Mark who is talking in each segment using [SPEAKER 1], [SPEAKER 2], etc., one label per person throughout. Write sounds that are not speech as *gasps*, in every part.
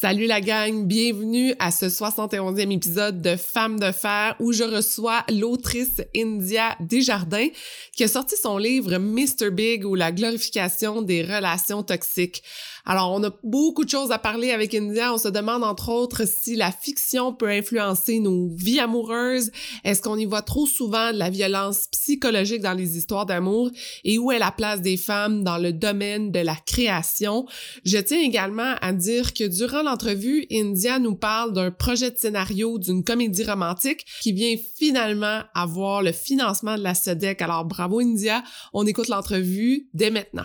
[SPEAKER 1] Salut la gang, bienvenue à ce 71e épisode de Femmes de fer où je reçois l'autrice India Desjardins qui a sorti son livre Mr. Big ou la glorification des relations toxiques. Alors, on a beaucoup de choses à parler avec India. On se demande entre autres si la fiction peut influencer nos vies amoureuses. Est-ce qu'on y voit trop souvent de la violence psychologique dans les histoires d'amour? Et où est la place des femmes dans le domaine de la création? Je tiens également à dire que durant l'entrevue, India nous parle d'un projet de scénario d'une comédie romantique qui vient finalement avoir le financement de la SEDEC. Alors bravo India, on écoute l'entrevue dès maintenant.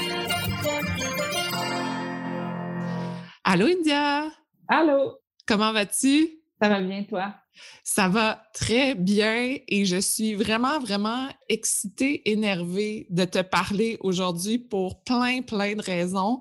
[SPEAKER 1] Allô, India!
[SPEAKER 2] Allô!
[SPEAKER 1] Comment vas-tu?
[SPEAKER 2] Ça va bien, toi?
[SPEAKER 1] Ça va très bien et je suis vraiment, vraiment excitée, énervée de te parler aujourd'hui pour plein, plein de raisons.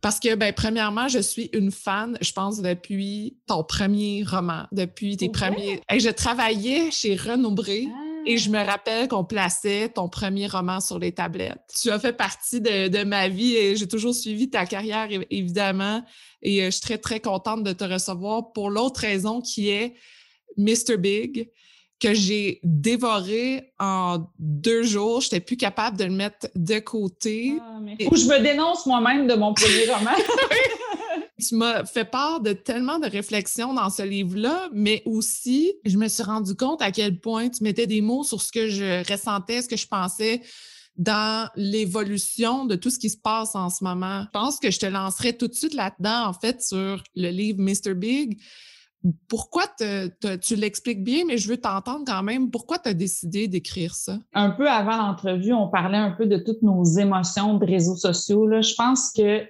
[SPEAKER 1] Parce que, ben, premièrement, je suis une fan, je pense, depuis ton premier roman, depuis tes premiers. Et je travaillais chez Renaud Bré. Et je me rappelle qu'on plaçait ton premier roman sur les tablettes. Tu as fait partie de, ma vie et j'ai toujours suivi ta carrière, évidemment. Et euh, je suis très, très contente de te recevoir pour l'autre raison qui est Mr. Big que j'ai dévoré en deux jours. Je n'étais plus capable de le mettre de côté.
[SPEAKER 2] Ah, Ou je me dénonce moi-même de mon premier roman. *laughs* *laughs*
[SPEAKER 1] Tu m'as fait part de tellement de réflexions dans ce livre-là, mais aussi, je me suis rendu compte à quel point tu mettais des mots sur ce que je ressentais, ce que je pensais dans l'évolution de tout ce qui se passe en ce moment. Je pense que je te lancerai tout de suite là-dedans, en fait, sur le livre Mr. Big. Pourquoi tu l'expliques bien, mais je veux t'entendre quand même. Pourquoi tu as décidé d'écrire ça?
[SPEAKER 2] Un peu avant l'entrevue, on parlait un peu de toutes nos émotions de réseaux sociaux. Là. Je pense que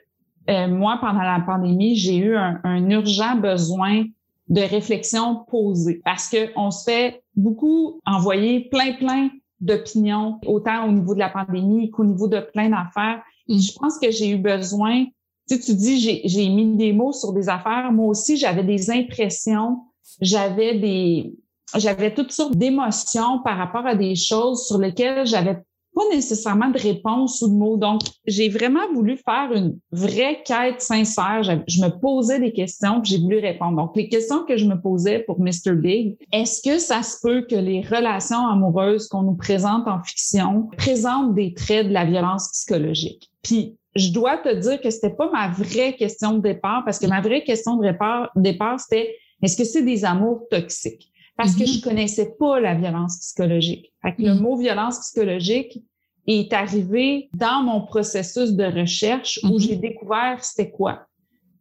[SPEAKER 2] euh, moi, pendant la pandémie, j'ai eu un, urgent besoin de réflexion posée parce que on se fait beaucoup envoyer plein, plein d'opinions, autant au niveau de la pandémie qu'au niveau de plein d'affaires. Mm. Je pense que j'ai eu besoin, tu sais, tu dis, j'ai mis des mots sur des affaires. Moi aussi, j'avais des impressions, j'avais des, j'avais toutes sortes d'émotions par rapport à des choses sur lesquelles j'avais pas nécessairement de réponse ou de mots. Donc, j'ai vraiment voulu faire une vraie quête sincère. Je, me posais des questions, puis j'ai voulu répondre. Donc, les questions que je me posais pour Mr. Big, est-ce que ça se peut que les relations amoureuses qu'on nous présente en fiction présentent des traits de la violence psychologique? Puis, je dois te dire que c'était pas ma vraie question de départ, parce que ma vraie question de départ, départ c'était est-ce que c'est des amours toxiques? Parce que mm-hmm. je connaissais pas la violence psychologique. Fait que le mm. mot violence psychologique, est arrivé dans mon processus de recherche où mhm. j'ai découvert c'était quoi.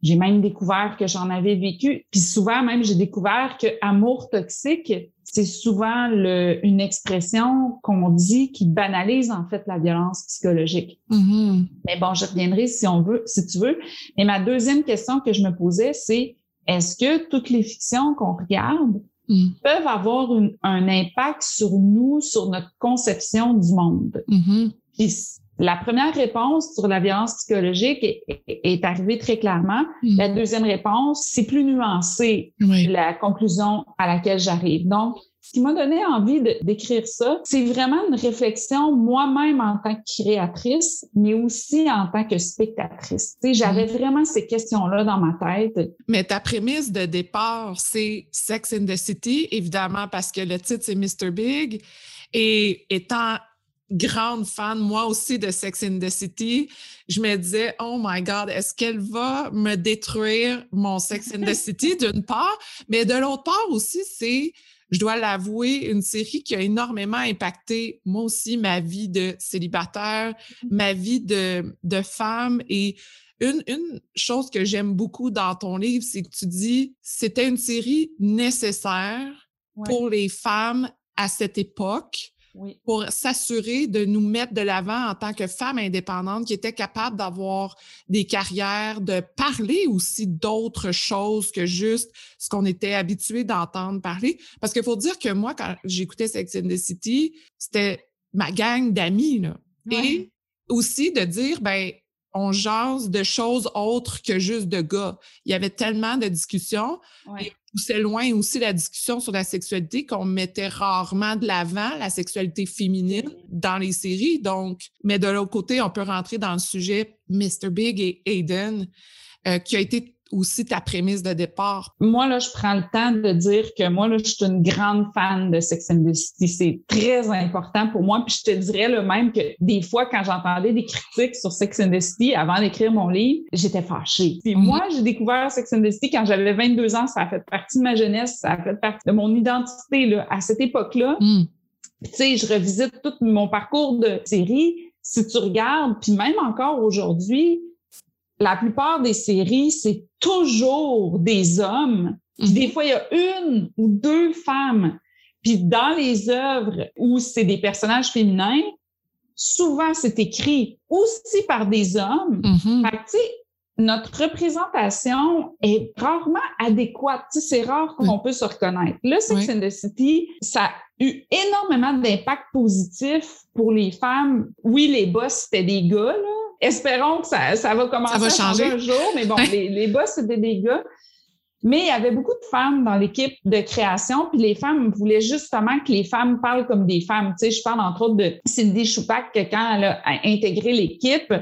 [SPEAKER 2] J'ai même découvert que j'en avais vécu. Puis souvent même, j'ai découvert que amour toxique, c'est souvent le, une expression qu'on dit qui banalise en fait la violence psychologique. Mhm. Mais bon, je reviendrai si on veut, si tu veux. Mais ma deuxième question que je me posais, c'est est-ce que toutes les fictions qu'on regarde Mm. peuvent avoir un impact sur nous, sur notre conception du monde. Mm-hmm. Puis la première réponse sur la violence psychologique est, arrivée très clairement. Mm. La deuxième réponse, c'est plus nuancé, la conclusion à laquelle j'arrive. Donc, ce qui m'a donné envie d'écrire ça, c'est vraiment une réflexion moi-même en tant que créatrice, mais aussi en tant que spectatrice. J'avais mm. vraiment ces questions-là dans ma tête.
[SPEAKER 1] Mais ta prémisse de départ, c'est Sex in the City, évidemment, parce que le titre, c'est Mr. Big. Et étant grande fan, moi aussi, de Sex in the City, je me disais, oh my God, est-ce qu'elle va me détruire mon Sex in the *laughs* City d'une part, mais de l'autre part aussi, c'est je dois l'avouer, une série qui a énormément impacté moi aussi ma vie de célibataire, mmh. ma vie de, de femme. Et une, une chose que j'aime beaucoup dans ton livre, c'est que tu dis c'était une série nécessaire pour les femmes à cette époque pour s'assurer de nous mettre de l'avant en tant que femmes indépendantes qui étaient capables d'avoir des carrières, de parler aussi d'autres choses que juste ce qu'on était habitué d'entendre parler. Parce qu'il faut dire que moi, quand j'écoutais Sex and the City, c'était ma gang d'amis. Et aussi de dire, ben, on jase de choses autres que juste de gars. Il y avait tellement de discussions. Et poussait loin aussi la discussion sur la sexualité qu'on mettait rarement de l'avant, la sexualité féminine dans les séries. Donc, mais de l'autre côté, on peut rentrer dans le sujet Mr. Big et Aiden, euh, qui a été aussi ta prémisse de départ?
[SPEAKER 2] Moi, là, je prends le temps de dire que moi, là, je suis une grande fan de Sex and the City. C'est très important pour moi. Puis je te dirais le même que des fois, quand j'entendais des critiques sur Sex and the City avant d'écrire mon livre, j'étais fâchée. Puis mhm. moi, j'ai découvert Sex and the City quand j'avais 22 ans. Ça a fait partie de ma jeunesse. Ça a fait partie de mon identité, là, à cette époque-là. Mhm. Tu sais, je revisite tout mon parcours de série. Si tu regardes, puis même encore aujourd'hui, la plupart des séries, c'est toujours des hommes. Puis des mhm. fois, il y a une ou deux femmes. Puis dans les œuvres où c'est des personnages féminins, souvent c'est écrit aussi par des hommes. Mm Fait que, notre représentation est rarement adéquate. c'est rare qu'on peut se reconnaître. Le Sex and the City, ça a eu énormément d'impact positif pour les femmes. Oui, les boss, c'était des gars, là, espérons que ça, ça va commencer à changer un jour. Mais bon, les, les boss, c'était des gars. Mais il y avait beaucoup de femmes dans l'équipe de création, puis les femmes voulaient justement que les femmes parlent comme des femmes. Tu sais, je parle entre autres de Cindy Choupac, que quand elle a intégré l'équipe,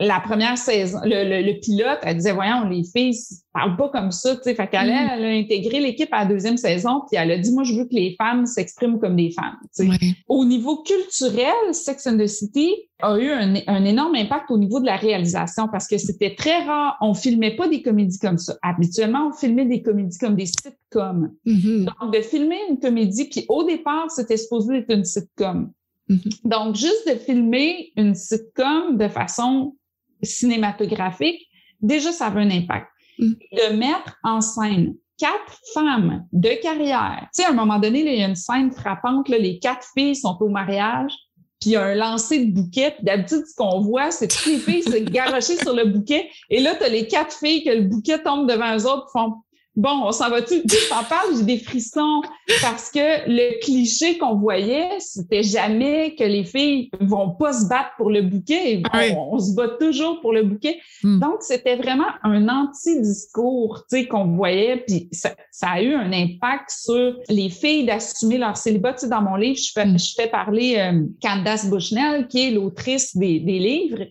[SPEAKER 2] la première saison, le, le, pilote, elle disait, voyons, les filles parlent pas comme ça, tu sais. Fait qu'elle mm. elle a intégré l'équipe à la deuxième saison, puis elle a dit, moi, je veux que les femmes s'expriment comme des femmes. Au niveau culturel, Sex and the City a eu un, un, énorme impact au niveau de la réalisation parce que c'était très rare. On filmait pas des comédies comme ça. Habituellement, on filmait des comédies comme des sitcoms. Mm-hmm. Donc, de filmer une comédie, puis au départ, c'était supposé être une sitcom. Mm-hmm. Donc, juste de filmer une sitcom de façon cinématographique, déjà, ça avait un impact. Mm. De mettre en scène quatre femmes de carrière. Tu sais, à un moment donné, il y a une scène frappante, là, les quatre filles sont au mariage, puis il y a un lancer de bouquet. D'habitude, ce qu'on voit, c'est toutes les filles se garocher sur le bouquet. Et là, tu as les quatre filles que le bouquet tombe devant eux autres, font Bon, on s'en va-tu? Tu t'en parles, j'ai des frissons parce que le cliché qu'on voyait, c'était jamais que les filles vont pas se battre pour le bouquet. On, se bat toujours pour le bouquet. Hmm. Donc, c'était vraiment un anti-discours, tu sais, qu'on voyait. Puis ça, a eu un impact sur les filles d'assumer leur célibat. Tu sais, dans mon livre, je fais, hmm. je fais parler euh, Candace Bushnell, qui est l'autrice des, des, livres.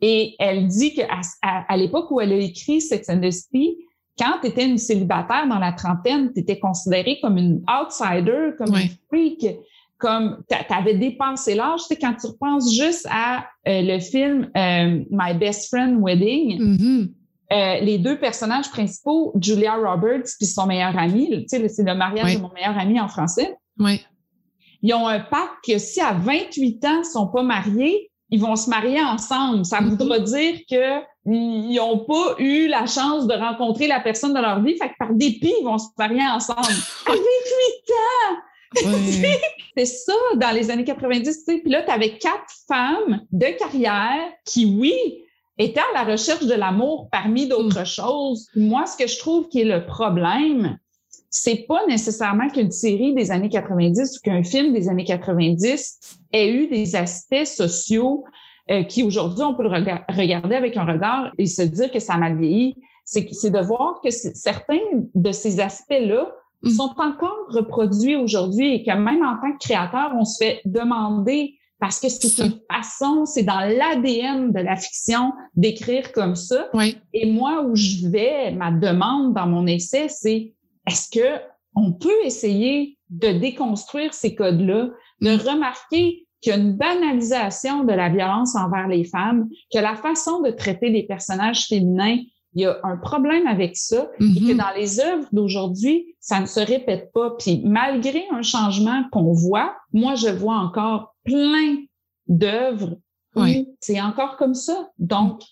[SPEAKER 2] Et elle dit qu'à à, l'époque où elle a écrit Sex and the City, quand tu étais une célibataire dans la trentaine, tu étais considérée comme une outsider, comme une freak, comme tu avais dépassé l'âge. Tu sais, quand tu repenses juste à euh, le film euh, My Best Friend Wedding, mm-hmm. euh, les deux personnages principaux, Julia Roberts puis son meilleur ami, tu sais, c'est le mariage de mon meilleur ami en français.
[SPEAKER 1] Oui.
[SPEAKER 2] Ils ont un pacte que si à 28 ans, ils sont pas mariés, ils vont se marier ensemble. Ça mm-hmm. voudra dire que ils n'ont pas eu la chance de rencontrer la personne de leur vie. Fait que par dépit, ils vont se marier ensemble. *laughs* À 28 ans! *laughs* c'est ça dans les années 90. Tu sais. Puis là, tu avais quatre femmes de carrière qui, oui, étaient à la recherche de l'amour parmi d'autres mm. choses. Moi, ce que je trouve qui est le problème, c'est pas nécessairement qu'une série des années 90 ou qu'un film des années 90 ait eu des aspects sociaux euh, qui aujourd'hui, on peut le regarder avec un regard et se dire que ça m'a vieilli, c'est de voir que certains de ces aspects-là mm. sont encore reproduits aujourd'hui et que même en tant que créateur, on se fait demander parce que c'est une façon, c'est dans l'ADN de la fiction d'écrire comme ça. Et moi, où je vais, ma demande dans mon essai, c'est est-ce que on peut essayer de déconstruire ces codes-là, de remarquer qu'il y a une banalisation de la violence envers les femmes, que la façon de traiter les personnages féminins, il y a un problème avec ça et que mhm. dans les œuvres d'aujourd'hui, ça ne se répète pas. Puis malgré un changement qu'on voit, moi, je vois encore plein d'œuvres où c'est encore comme ça. Donc,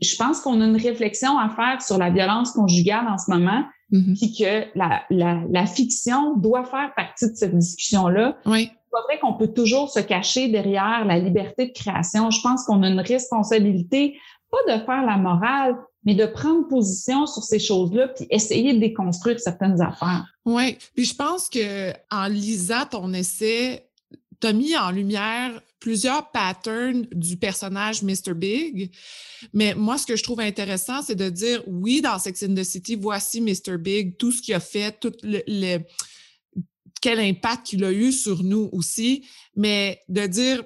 [SPEAKER 2] je pense qu'on a une réflexion à faire sur la violence conjugale en ce moment, mhm. puis que la, la, la, fiction doit faire partie de cette discussion-là.
[SPEAKER 1] Oui
[SPEAKER 2] pas vrai qu'on peut toujours se cacher derrière la liberté de création. Je pense qu'on a une responsabilité, pas de faire la morale, mais de prendre position sur ces choses-là puis essayer de déconstruire certaines affaires.
[SPEAKER 1] Oui, puis je pense que en lisant ton essai, tu as mis en lumière plusieurs patterns du personnage Mr. Big. Mais moi, ce que je trouve intéressant, c'est de dire oui, dans Sex and the City, voici Mr. Big, tout ce qu'il a fait, tout le quel impact il a eu sur nous aussi, mais de dire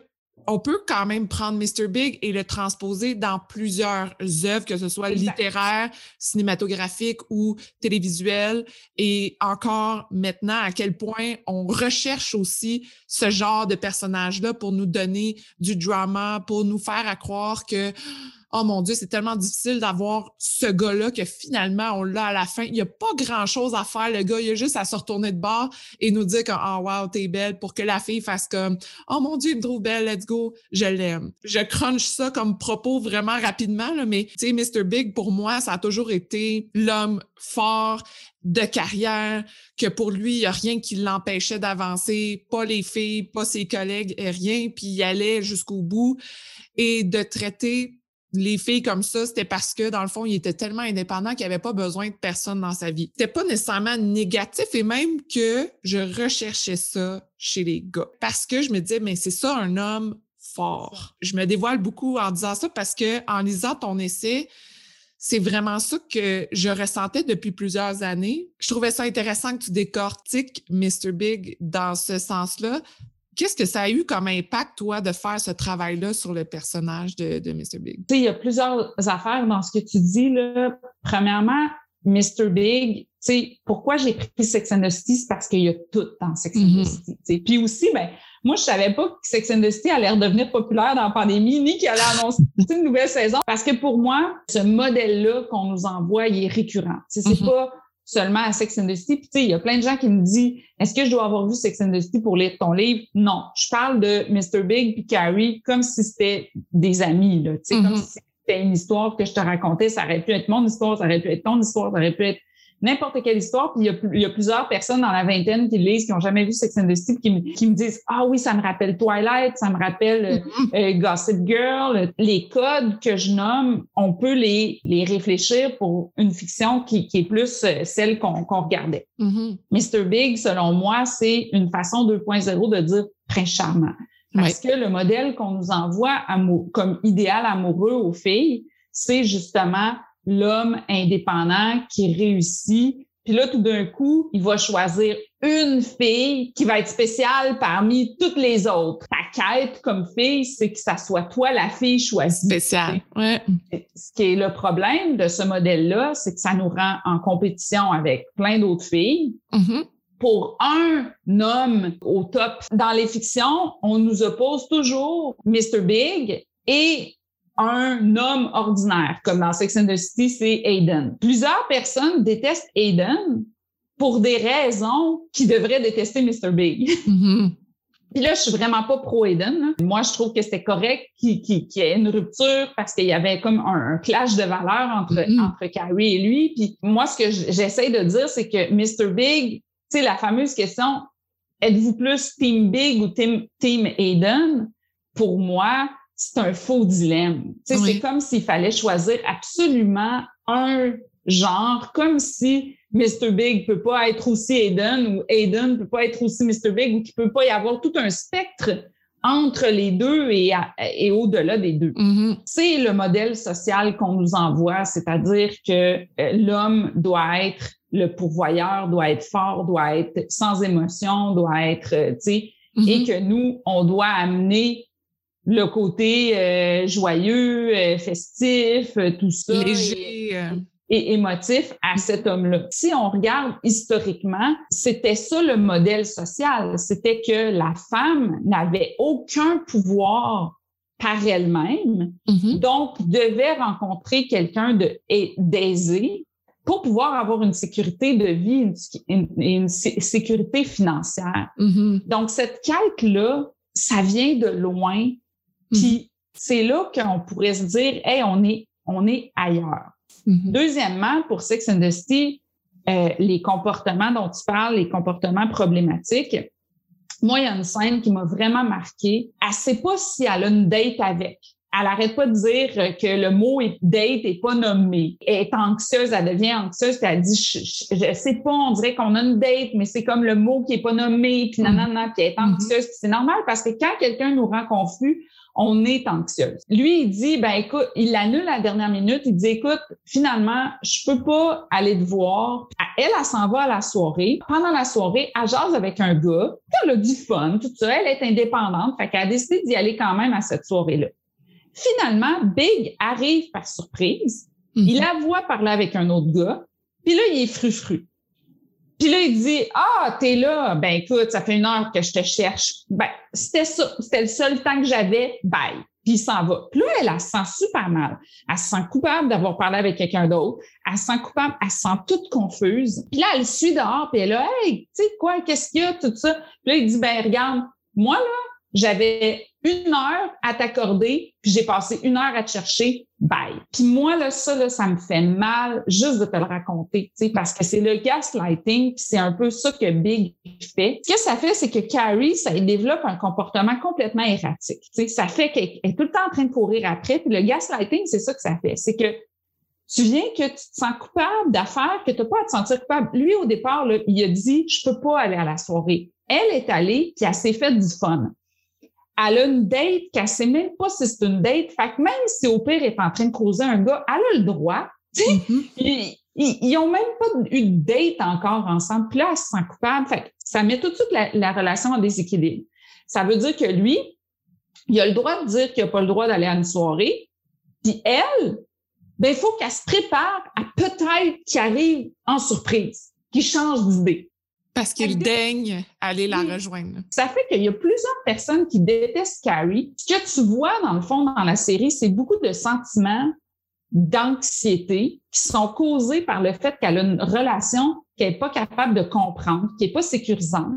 [SPEAKER 1] on peut quand même prendre Mr. Big et le transposer dans plusieurs œuvres, que ce soit littéraires, cinématographiques ou télévisuelles. Et encore maintenant, à quel point on recherche aussi ce genre de personnage-là pour nous donner du drama, pour nous faire croire que oh mon Dieu, c'est tellement difficile d'avoir ce gars-là que finalement, on l'a à la fin. Il n'y a pas grand-chose à faire, le gars. Il a juste à se retourner de bord et nous dire que, oh wow, t'es belle pour que la fille fasse comme, oh mon Dieu, il me trouve belle, let's go, je l'aime. Je crunch ça comme propos vraiment rapidement, mais tu sais, Mr. Big, pour moi, ça a toujours été l'homme fort, de carrière, que pour lui, il n'y a rien qui l'empêchait d'avancer, pas les filles, pas ses collègues, rien, puis il allait jusqu'au bout et de traiter les filles comme ça, c'était parce que, dans le fond, il était tellement indépendant qu'il avait pas besoin de personne dans sa vie. C'était pas nécessairement négatif et même que je recherchais ça chez les gars. Parce que je me disais, mais c'est ça un homme fort. Je me dévoile beaucoup en disant ça parce que, en lisant ton essai, c'est vraiment ça que je ressentais depuis plusieurs années. Je trouvais ça intéressant que tu décortiques Mr. Big dans ce sens-là Qu'est-ce que ça a eu comme impact, toi, de faire ce travail-là sur le personnage de, de Mr. Big?
[SPEAKER 2] Tu sais, il y a plusieurs affaires dans ce que tu dis. Là. Premièrement, Mr. Big, tu sais, pourquoi j'ai pris Sex and the City, c'est parce qu'il y a tout dans Sex and the mm-hmm. City. Puis aussi, ben, moi, je savais pas que Sex and the City allait redevenir populaire dans la pandémie, ni qu'il allait annoncer *laughs* une nouvelle saison. Parce que pour moi, ce modèle-là qu'on nous envoie, il est récurrent. C'est mm-hmm. pas seulement à Sex and the City. Puis, tu sais, il y a plein de gens qui me disent, est-ce que je dois avoir vu Sex and the City pour lire ton livre? Non. Je parle de Mr. Big puis Carrie comme si c'était des amis, là. Tu sais, comme mm-hmm. si c'était une histoire que je te racontais. Ça aurait pu être mon histoire, ça aurait pu être ton histoire, ça aurait pu être n'importe quelle histoire. Puis il y, a, plusieurs personnes dans la vingtaine qui lisent, qui n'ont jamais vu Sex and the City, qui me, qui me disent Ah oui, ça me rappelle Twilight, ça me rappelle euh, mm-hmm. euh, Gossip Girl. Les codes que je nomme, on peut les, les réfléchir pour une fiction qui, qui est plus euh, celle qu'on regardait. Mr. Mm-hmm. Big, selon moi, c'est une façon 2.0 de dire prince charmant. Parce que le modèle qu'on nous envoie comme idéal amoureux aux filles, c'est justement l'homme indépendant qui réussit. Puis là, tout d'un coup, il va choisir une fille qui va être spéciale parmi toutes les autres. Ta quête comme fille, c'est que ça soit toi la fille choisie.
[SPEAKER 1] Spéciale, ouais.
[SPEAKER 2] Ce qui est le problème de ce modèle-là, c'est que ça nous rend en compétition avec plein d'autres filles. Mm-hmm. Pour un homme au top dans les fictions, on nous oppose toujours Mr. Big et un homme ordinaire, comme dans Sex and the City, c'est Aiden. Plusieurs personnes détestent Aiden pour des raisons qui devraient détester Mr. Big. *laughs* Mm-hmm. Puis là, je suis vraiment pas pro Aiden. Moi, je trouve que c'était correct qu'il y ait une rupture parce qu'il y avait comme un, clash de valeurs entre, mm-hmm. entre Carrie et lui. Puis moi, ce que j'essaie de dire, c'est que Mr. Big, tu sais, la fameuse question, êtes-vous plus Team Big ou Team, team Aiden? Pour moi, c'est un faux dilemme. C'est comme s'il fallait choisir absolument un genre, comme si Mr. Big peut pas être aussi Aiden ou Aiden peut pas être aussi Mr. Big ou qu'il peut pas y avoir tout un spectre entre les deux et, et au-delà des deux. Mm-hmm. C'est le modèle social qu'on nous envoie, c'est-à-dire que euh, l'homme doit être le pourvoyeur, doit être fort, doit être sans émotion, doit être, euh, tu sais, et mm-hmm. que nous, on doit amener le côté euh, joyeux, euh, festif, euh, tout ça.
[SPEAKER 1] Léger.
[SPEAKER 2] Et, émotif à cet homme-là. Si on regarde historiquement, c'était ça le modèle social. C'était que la femme n'avait aucun pouvoir par elle-même, mm-hmm. donc devait rencontrer quelqu'un d'aisé pour pouvoir avoir une sécurité de vie et une, sécurité financière. Mm-hmm. Donc, cette quête-là, ça vient de loin, puis mhm. c'est là qu'on pourrait se dire, hey, on est, on est ailleurs. Mhm. Deuxièmement, pour Sex and the City, euh, les comportements dont tu parles, les comportements problématiques, moi, il y a une scène qui m'a vraiment marquée. Elle sait pas si elle a une date avec. Elle arrête pas de dire que le mot date est pas nommé. Elle est anxieuse, elle devient anxieuse, puis elle dit, je, je, sais pas, on dirait qu'on a une date, mais c'est comme le mot qui est pas nommé, puis nanana, puis elle est anxieuse. C'est normal parce que quand quelqu'un nous rend confus, on est anxieuse. Lui, il dit, ben écoute, il annule la dernière minute. Il dit, écoute, finalement, je peux pas aller te voir. Elle, elle, s'en va à la soirée. Pendant la soirée, elle jase avec un gars. Elle a du fun, tout ça. Elle est indépendante. Fait qu'elle a décidé d'y aller quand même à cette soirée-là. Finalement, Big arrive par surprise. Mhm. Il la voit parler avec un autre gars. Puis là, il est frufru. Puis là, il dit Ah, t'es là. Ben écoute, ça fait une heure que je te cherche. Ben, c'était ça. C'était le seul temps que j'avais. Bye. Puis il s'en va. Puis là, elle, elle, se sent super mal. Elle se sent coupable d'avoir parlé avec quelqu'un d'autre. Elle se sent coupable, elle se sent toute confuse. Puis là, elle suit dehors, puis elle là, hey, tu sais quoi, qu'est-ce qu'il y a, tout ça. Puis là, il dit, ben regarde, moi, là, j'avais une heure à t'accorder, puis j'ai passé une heure à te chercher, bye. Puis moi, là, ça, là, ça me fait mal juste de te le raconter, tu sais, parce que c'est le gaslighting, puis c'est un peu ça que Big fait. Ce que ça fait, c'est que Carrie, ça développe un comportement complètement erratique, tu sais. Ça fait qu'elle est tout le temps en train de courir après, puis le gaslighting, c'est ça que ça fait. C'est que tu viens que tu te sens coupable d'affaires que tu n'as pas à te sentir coupable. Lui, au départ, là, il a dit, je peux pas aller à la soirée. Elle est allée, puis elle s'est fait du fun elle a une date qu'elle sait même pas si c'est une date. Fait que même si au pire est en train de croiser un gars, elle a le droit. Mm-hmm. ils, ont même pas eu de date encore ensemble. Puis là, elle se sent coupable. Fait ça met tout de suite la, relation en déséquilibre. Ça veut dire que lui, il a le droit de dire qu'il n'a pas le droit d'aller à une soirée. Puis elle, ben, il faut qu'elle se prépare à peut-être qu'il arrive en surprise, qu'il change d'idée.
[SPEAKER 1] Parce qu'il daigne aller la rejoindre.
[SPEAKER 2] Ça fait qu'il y a plusieurs personnes qui détestent Carrie. Ce que tu vois, dans le fond, dans la série, c'est beaucoup de sentiments d'anxiété qui sont causés par le fait qu'elle a une relation qu'elle n'est pas capable de comprendre, qui n'est pas sécurisante.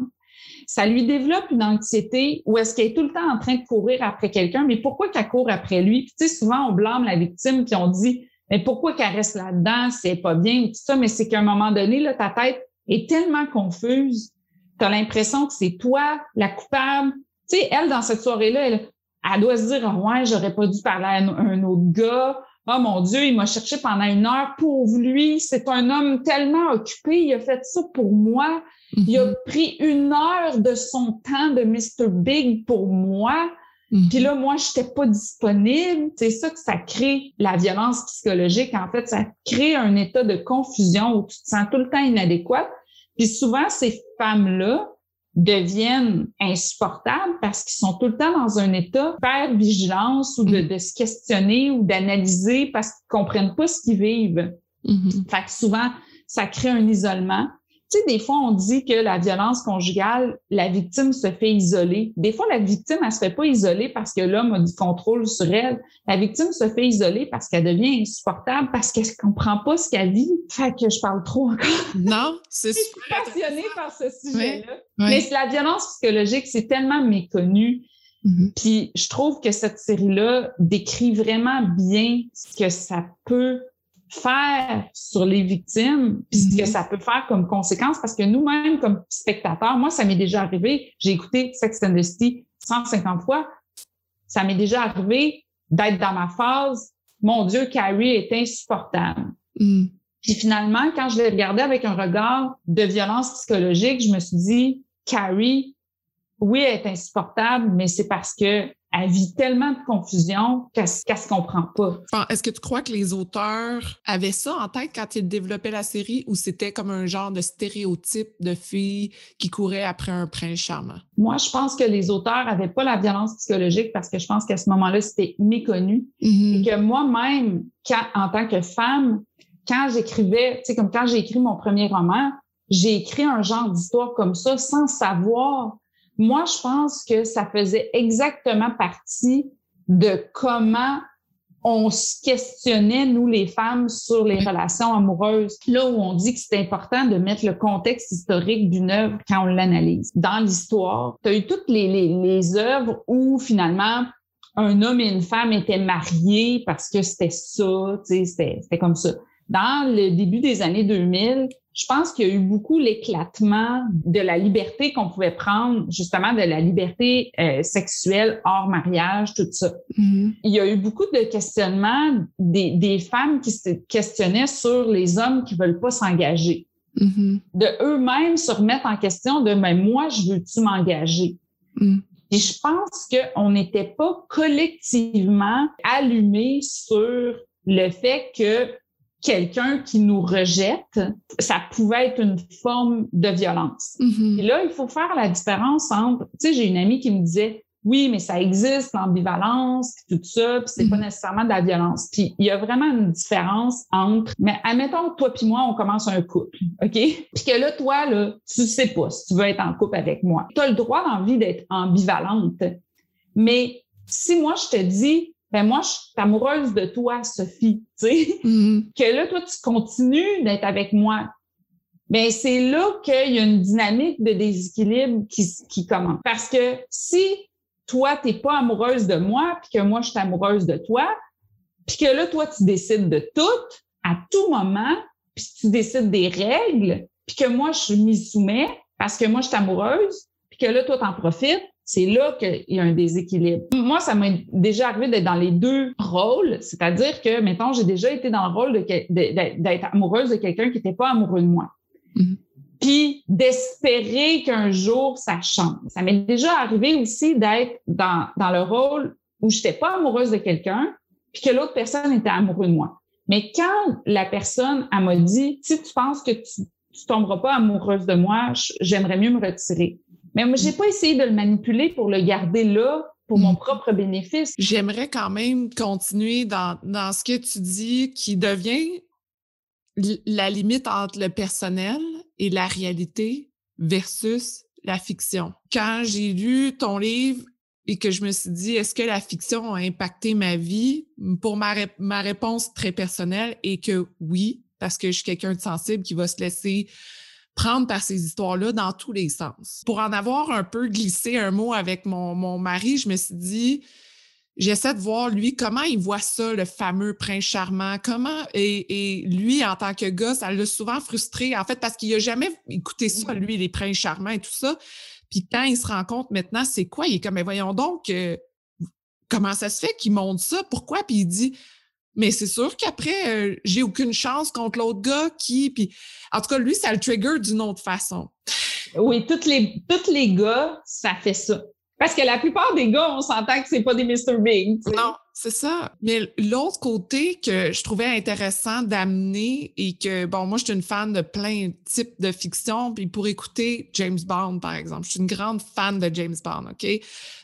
[SPEAKER 2] Ça lui développe une anxiété où est-ce qu'elle est tout le temps en train de courir après quelqu'un, mais pourquoi qu'elle court après lui? Puis, tu sais, souvent, on blâme la victime, puis on dit, mais pourquoi qu'elle reste là-dedans, c'est pas bien, tout ça, mais c'est qu'à un moment donné, là, ta tête est tellement confuse, tu as l'impression que c'est toi la coupable. Tu sais, elle, dans cette soirée-là, elle, elle doit se dire, oh, ouais, j'aurais pas dû parler à un, autre gars. Oh mon Dieu, il m'a cherché pendant une heure. pour lui, c'est un homme tellement occupé. Il a fait ça pour moi. Il a mm-hmm. pris une heure de son temps de Mr. Big pour moi. Mm-hmm. Puis là, moi, je n'étais pas disponible. C'est ça que ça crée la violence psychologique. En fait, ça crée un état de confusion où tu te sens tout le temps inadéquate. Puis souvent, ces femmes-là deviennent insupportables parce qu'ils sont tout le temps dans un état de vigilance ou de, mm-hmm. de se questionner ou d'analyser parce qu'ils comprennent pas ce qu'ils vivent. Mm-hmm. Fait que souvent, ça crée un isolement. Tu sais, des fois, on dit que la violence conjugale, la victime se fait isoler. Des fois, la victime, elle se fait pas isoler parce que l'homme a du contrôle sur elle. La victime se fait isoler parce qu'elle devient insupportable, parce qu'elle comprend pas ce qu'elle vit. Fait que je parle trop encore.
[SPEAKER 1] Non, c'est
[SPEAKER 2] Je suis passionnée par ce sujet-là. Mais la violence psychologique, c'est tellement méconnu. Mm-hmm. Puis je trouve que cette série-là décrit vraiment bien ce que ça peut faire sur les victimes, puis ce que mhm. ça peut faire comme conséquence, parce que nous-mêmes, comme spectateurs, moi, ça m'est déjà arrivé, j'ai écouté Sex and the City 150 fois, ça m'est déjà arrivé d'être dans ma phase, mon Dieu, Carrie est insupportable. Mhm. Puis finalement, quand je l'ai regardé avec un regard de violence psychologique, je me suis dit, Carrie, oui, elle est insupportable, mais c'est parce que elle vit tellement de confusion qu'elle ne se comprend pas.
[SPEAKER 1] Est-ce que tu crois que les auteurs avaient ça en tête quand ils développaient la série ou c'était comme un genre de stéréotype de filles qui couraient après un prince charmant?
[SPEAKER 2] Moi, je pense que les auteurs n'avaient pas la violence psychologique parce que je pense qu'à ce moment-là, c'était méconnu. Mm-hmm. Et que moi-même, en tant que femme, quand j'écrivais, tu sais, comme quand j'ai écrit mon premier roman, j'ai écrit un genre d'histoire comme ça sans savoir moi, je pense que ça faisait exactement partie de comment on se questionnait, nous les femmes, sur les relations amoureuses. Là où on dit que c'est important de mettre le contexte historique d'une œuvre quand on l'analyse. Dans l'histoire, tu as eu toutes les, les, les œuvres où finalement un homme et une femme étaient mariés parce que c'était ça, c'était comme ça. Dans le début des années 2000, je pense qu'il y a eu beaucoup l'éclatement de la liberté qu'on pouvait prendre, justement de la liberté euh, sexuelle hors mariage, tout ça. Mm-hmm. Il y a eu beaucoup de questionnements des, des, femmes qui se questionnaient sur les hommes qui veulent pas s'engager. Mm-hmm. De eux-mêmes se remettre en question de mais moi, je veux-tu m'engager? Mm. Et je pense qu'on n'était pas collectivement allumés sur le fait que quelqu'un qui nous rejette, ça pouvait être une forme de violence. Mm-hmm. Et là, il faut faire la différence entre, tu sais, j'ai une amie qui me disait, oui, mais ça existe, l'ambivalence, puis tout ça, puis c'est pas mm-hmm. nécessairement de la violence. Puis il y a vraiment une différence entre, mais admettons toi puis moi, on commence un couple, OK? Puis que là, toi, là, tu sais pas si tu veux être en couple avec moi. Tu as le droit d'envie d'être ambivalente. Mais si moi, je te dis, ben moi, je suis amoureuse de toi, Sophie, tu sais, mm-hmm. *laughs* que là, toi, tu continues d'être avec moi. Ben c'est là qu'il y a une dynamique de déséquilibre qui, qui commence. Parce que si toi, tu n'es pas amoureuse de moi, puis que moi, je suis amoureuse de toi, puis que là, toi, tu décides de tout, à tout moment, puis tu décides des règles, puis que moi, je m'y soumets parce que moi, je suis amoureuse, puis que là, toi, t'en profites, c'est là qu'il y a un déséquilibre. Moi, ça m'est déjà arrivé d'être dans les deux rôles, c'est-à-dire que, mettons, j'ai déjà été dans le rôle d'être amoureuse de quelqu'un qui n'était pas amoureux de moi. Mm-hmm. Puis d'espérer qu'un jour ça change. Ça m'est déjà arrivé aussi d'être dans, dans le rôle où je n'étais pas amoureuse de quelqu'un, puis que l'autre personne était amoureuse de moi. Mais quand la personne m'a dit, si tu penses que tu, tu tomberas pas amoureuse de moi, j'aimerais mieux me retirer. Mais moi, j'ai pas essayé de le manipuler pour le garder là pour mon mm. propre bénéfice.
[SPEAKER 1] J'aimerais quand même continuer dans, dans ce que tu dis qui devient la limite entre le personnel et la réalité versus la fiction. Quand j'ai lu ton livre et que je me suis dit, est-ce que la fiction a impacté ma vie? Pour ma, ma réponse très personnelle est que oui, parce que je suis quelqu'un de sensible qui va se laisser prendre par ces histoires-là dans tous les sens. Pour en avoir un peu glissé un mot avec mon, mon mari, je me suis dit, j'essaie de voir lui comment il voit ça, le fameux prince charmant? Comment et, et lui en tant que gars, ça l'a souvent frustré en fait parce qu'il a jamais écouté ça mmh. lui les princes charmants et tout ça. Puis quand il se rend compte maintenant, c'est quoi? Il est comme mais voyons donc euh, comment ça se fait qu'il monte ça? Pourquoi? Puis il dit mais c'est sûr qu'après euh, j'ai aucune chance contre l'autre gars qui puis en tout cas lui ça le trigger d'une autre façon.
[SPEAKER 2] Oui, toutes les tous les gars, ça fait ça. Parce que la plupart des gars, on s'entend que c'est pas des Mr. Big.
[SPEAKER 1] Non, c'est ça. Mais l'autre côté que je trouvais intéressant d'amener et que, bon, moi, je suis une fan de plein de types de fiction, puis pour écouter James Bond, par exemple, je suis une grande fan de James Bond, OK?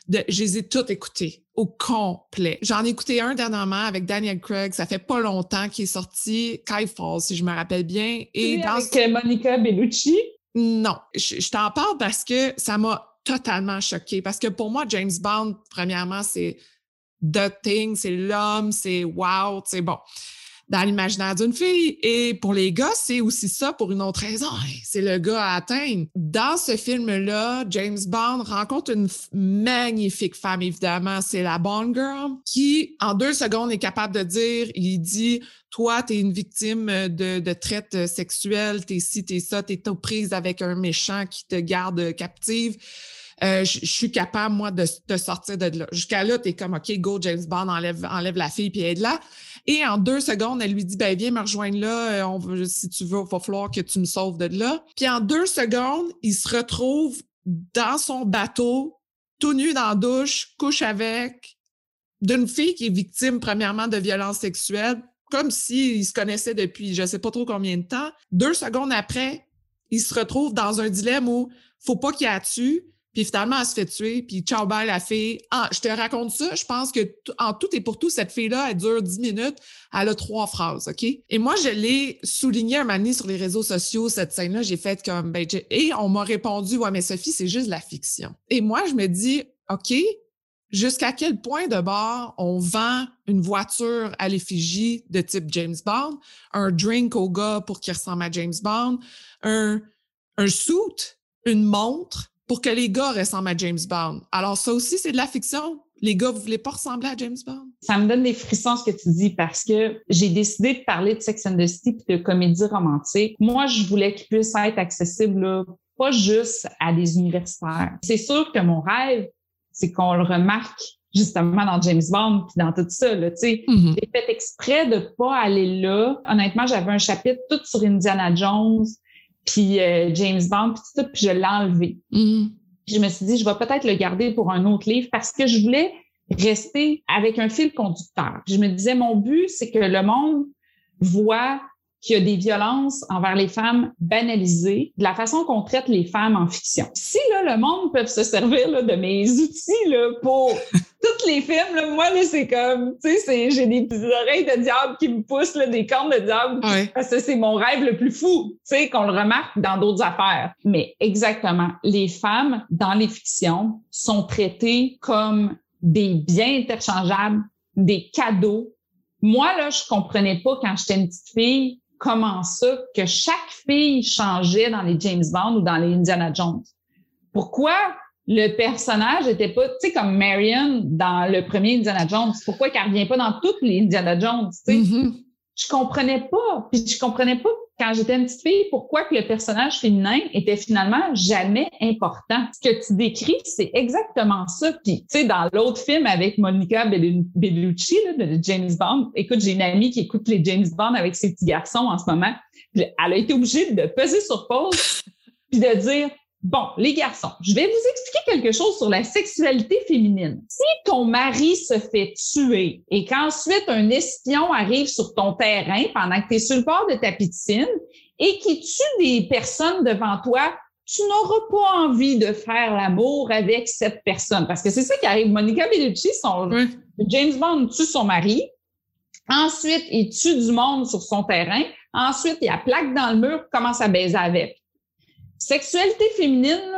[SPEAKER 1] De, je les ai toutes écoutées au complet. J'en ai écouté un dernièrement avec Daniel Craig, ça fait pas longtemps qu'il est sorti, Skyfall, si je me rappelle bien.
[SPEAKER 2] Et dans avec Monica Bellucci?
[SPEAKER 1] Non, je, je t'en parle parce que ça m'a totalement choquée parce que pour moi, James Bond, premièrement, c'est the thing, c'est l'homme, c'est wow, c'est bon dans l'imaginaire d'une fille. Et pour les gars, c'est aussi ça pour une autre raison. *laughs* C'est le gars à atteindre. Dans ce film-là, James Bond rencontre une magnifique femme, évidemment. C'est la Bond Girl qui, en deux secondes, est capable de dire, il dit, toi, tu es une victime de, traite sexuelle, t'es ci, t'es ça, t'es prise avec un méchant qui te garde captive. Euh, je suis capable, moi, de te sortir de là. Jusqu'à là, tu es comme, OK, go, James Bond, enlève, enlève la fille, puis aide-la. Et en deux secondes, elle lui dit, ben, viens me rejoindre là, euh, si tu veux, il va falloir que tu me sauves de là. Puis en deux secondes, il se retrouve dans son bateau, tout nu dans la douche, couche avec, d'une fille qui est victime, premièrement, de violences sexuelles, comme s'il se connaissait depuis je sais pas trop combien de temps. Deux secondes après, il se retrouve dans un dilemme où faut pas qu'il la tue, puis finalement, elle se fait tuer, puis ciao, bye, la fille. Ah, je te raconte ça, je pense que en tout et pour tout, cette fille-là, elle dure dix minutes, elle a trois phrases, OK? Et moi, je l'ai souligné un moment donné sur les réseaux sociaux, cette scène-là, j'ai fait comme, ben, et on m'a répondu, ouais, mais Sophie, c'est juste la fiction. Et moi, je me dis, OK, jusqu'à quel point de bord on vend une voiture à l'effigie de type James Bond, un drink au gars pour qu'il ressemble à James Bond, un, un suit, une montre, pour que les gars ressemblent à James Bond. Alors, ça aussi, c'est de la fiction. Les gars, vous voulez pas ressembler à James Bond?
[SPEAKER 2] Ça me donne des frissons ce que tu dis parce que j'ai décidé de parler de Sex and the City et de comédie romantique. Moi, je voulais qu'il puisse être accessible pas juste à des universitaires. C'est sûr que mon rêve, c'est qu'on le remarque justement dans James Bond puis dans tout ça là, tu sais, mm-hmm. j'ai fait exprès de pas aller là. Honnêtement, j'avais un chapitre tout sur Indiana Jones puis euh, James Bond puis tout ça, puis je l'ai enlevé. Mm-hmm. Je me suis dit je vais peut-être le garder pour un autre livre parce que je voulais rester avec un fil conducteur. je me disais mon but c'est que le monde voit qu'il y a des violences envers les femmes banalisées, de la façon qu'on traite les femmes en fiction. Si là, le monde peut se servir là, de mes outils là, pour *laughs* tous les films, là, moi, là, c'est comme, tu sais, j'ai des oreilles de diable qui me poussent, là, des cornes de diable, parce que c'est mon rêve le plus fou, tu sais, qu'on le remarque dans d'autres affaires. Mais exactement, les femmes dans les fictions sont traitées comme des biens interchangeables, des cadeaux. Moi, là, je comprenais pas quand j'étais une petite fille comment ça que chaque fille changeait dans les James Bond ou dans les Indiana Jones? Pourquoi le personnage était pas, tu sais, comme Marion dans le premier Indiana Jones? Pourquoi qu'elle revient pas dans toutes les Indiana Jones, tu sais? Mm-hmm. Je comprenais pas. Puis je comprenais pas quand j'étais une petite fille, pourquoi que le personnage féminin était finalement jamais important? Ce que tu décris, c'est exactement ça. Puis, tu sais, dans l'autre film avec Monica Bellucci, de James Bond, écoute, j'ai une amie qui écoute les James Bond avec ses petits garçons en ce moment. Elle a été obligée de peser sur pause *laughs* puis de dire Bon, les garçons, je vais vous expliquer quelque chose sur la sexualité féminine. Si ton mari se fait tuer et qu'ensuite un espion arrive sur ton terrain pendant que tu es sur le bord de ta piscine et qui tue des personnes devant toi, tu n'auras pas envie de faire l'amour avec cette personne. Parce que c'est ça qui arrive. Monica Bellucci, son, James Bond tue son mari. Ensuite, il tue du monde sur son terrain. Ensuite, il a plaque dans le mur, commence à baiser avec. Sexualité féminine,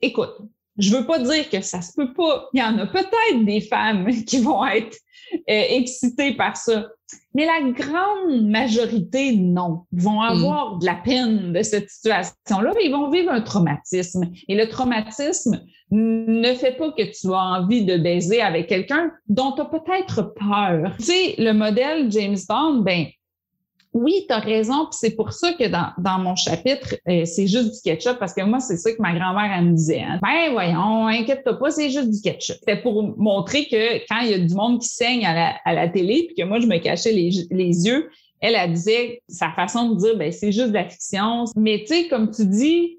[SPEAKER 2] écoute, je veux pas dire que ça se peut pas. Il y en a peut-être des femmes *laughs* qui vont être euh, excitées par ça. Mais la grande majorité, non. Vont mm. avoir de la peine de cette situation-là, mais ils vont vivre un traumatisme. Et le traumatisme ne fait pas que tu as envie de baiser avec quelqu'un dont tu as peut-être peur. Tu sais, le modèle James Bond, ben, oui, tu as raison, puis c'est pour ça que dans, dans mon chapitre, euh, c'est juste du ketchup, parce que moi, c'est ça que ma grand-mère, elle me disait. Hein. Ben voyons, inquiète-toi pas, c'est juste du ketchup. C'était pour montrer que quand il y a du monde qui saigne à la, à la télé, puis que moi, je me cachais les, les yeux, elle, elle disait sa façon de dire, ben c'est juste de la fiction. Mais tu sais, comme tu dis,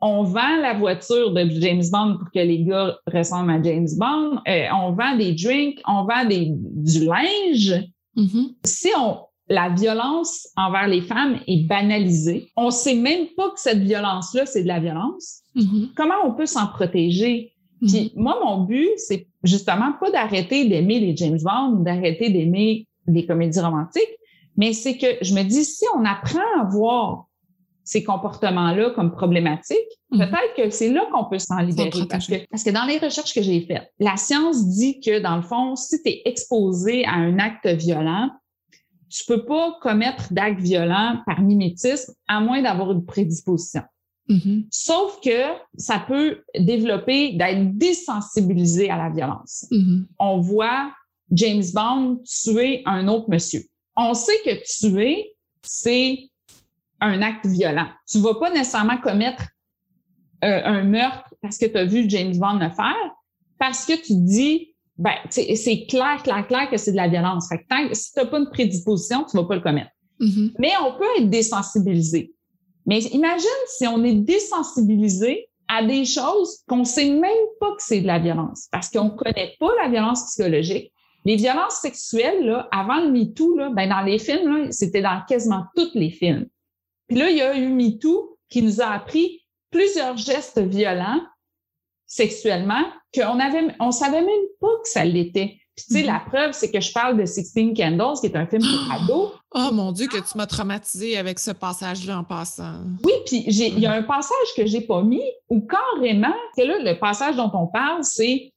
[SPEAKER 2] on vend la voiture de James Bond pour que les gars ressemblent à James Bond. Euh, on vend des drinks, on vend des, du linge. Mm-hmm. Si on, la violence envers les femmes est banalisée. On sait même pas que cette violence-là, c'est de la violence. Mm-hmm. Comment on peut s'en protéger? Puis mm-hmm. moi, mon but, c'est justement pas d'arrêter d'aimer les James Bond, d'arrêter d'aimer les comédies romantiques, mais c'est que je me dis, si on apprend à voir ces comportements-là comme problématiques, mm-hmm. peut-être que c'est là qu'on peut s'en libérer. Parce que, parce que dans les recherches que j'ai faites, la science dit que, dans le fond, si tu es exposé à un acte violent, tu peux pas commettre d'actes violents par mimétisme à moins d'avoir une prédisposition. Mm-hmm. Sauf que ça peut développer d'être désensibilisé à la violence. Mm-hmm. On voit James Bond tuer un autre monsieur. On sait que tuer, c'est un acte violent. Tu vas pas nécessairement commettre euh, un meurtre parce que tu as vu James Bond le faire, parce que tu dis ben, c'est clair, clair, clair que c'est de la violence. Fait que tant, si tu n'as pas une prédisposition, tu ne vas pas le commettre. Mm-hmm. Mais on peut être désensibilisé. Mais imagine si on est désensibilisé à des choses qu'on sait même pas que c'est de la violence parce qu'on connaît pas la violence psychologique. Les violences sexuelles, là, avant le MeToo, là, ben dans les films, c'était dans quasiment tous les films. Puis là, il y a eu MeToo qui nous a appris plusieurs gestes violents sexuellement qu'on avait, on savait même pas que ça l'était. Puis, tu sais, la mm-hmm. preuve, c'est que je parle de Sixteen Candles, qui est un film pour *gasps* ados.
[SPEAKER 1] Oh mon Dieu, que tu m'as traumatisé avec ce passage-là en passant.
[SPEAKER 2] Oui, puis il y a un passage que j'ai pas mis où carrément, c'est là, le passage dont on parle, c'est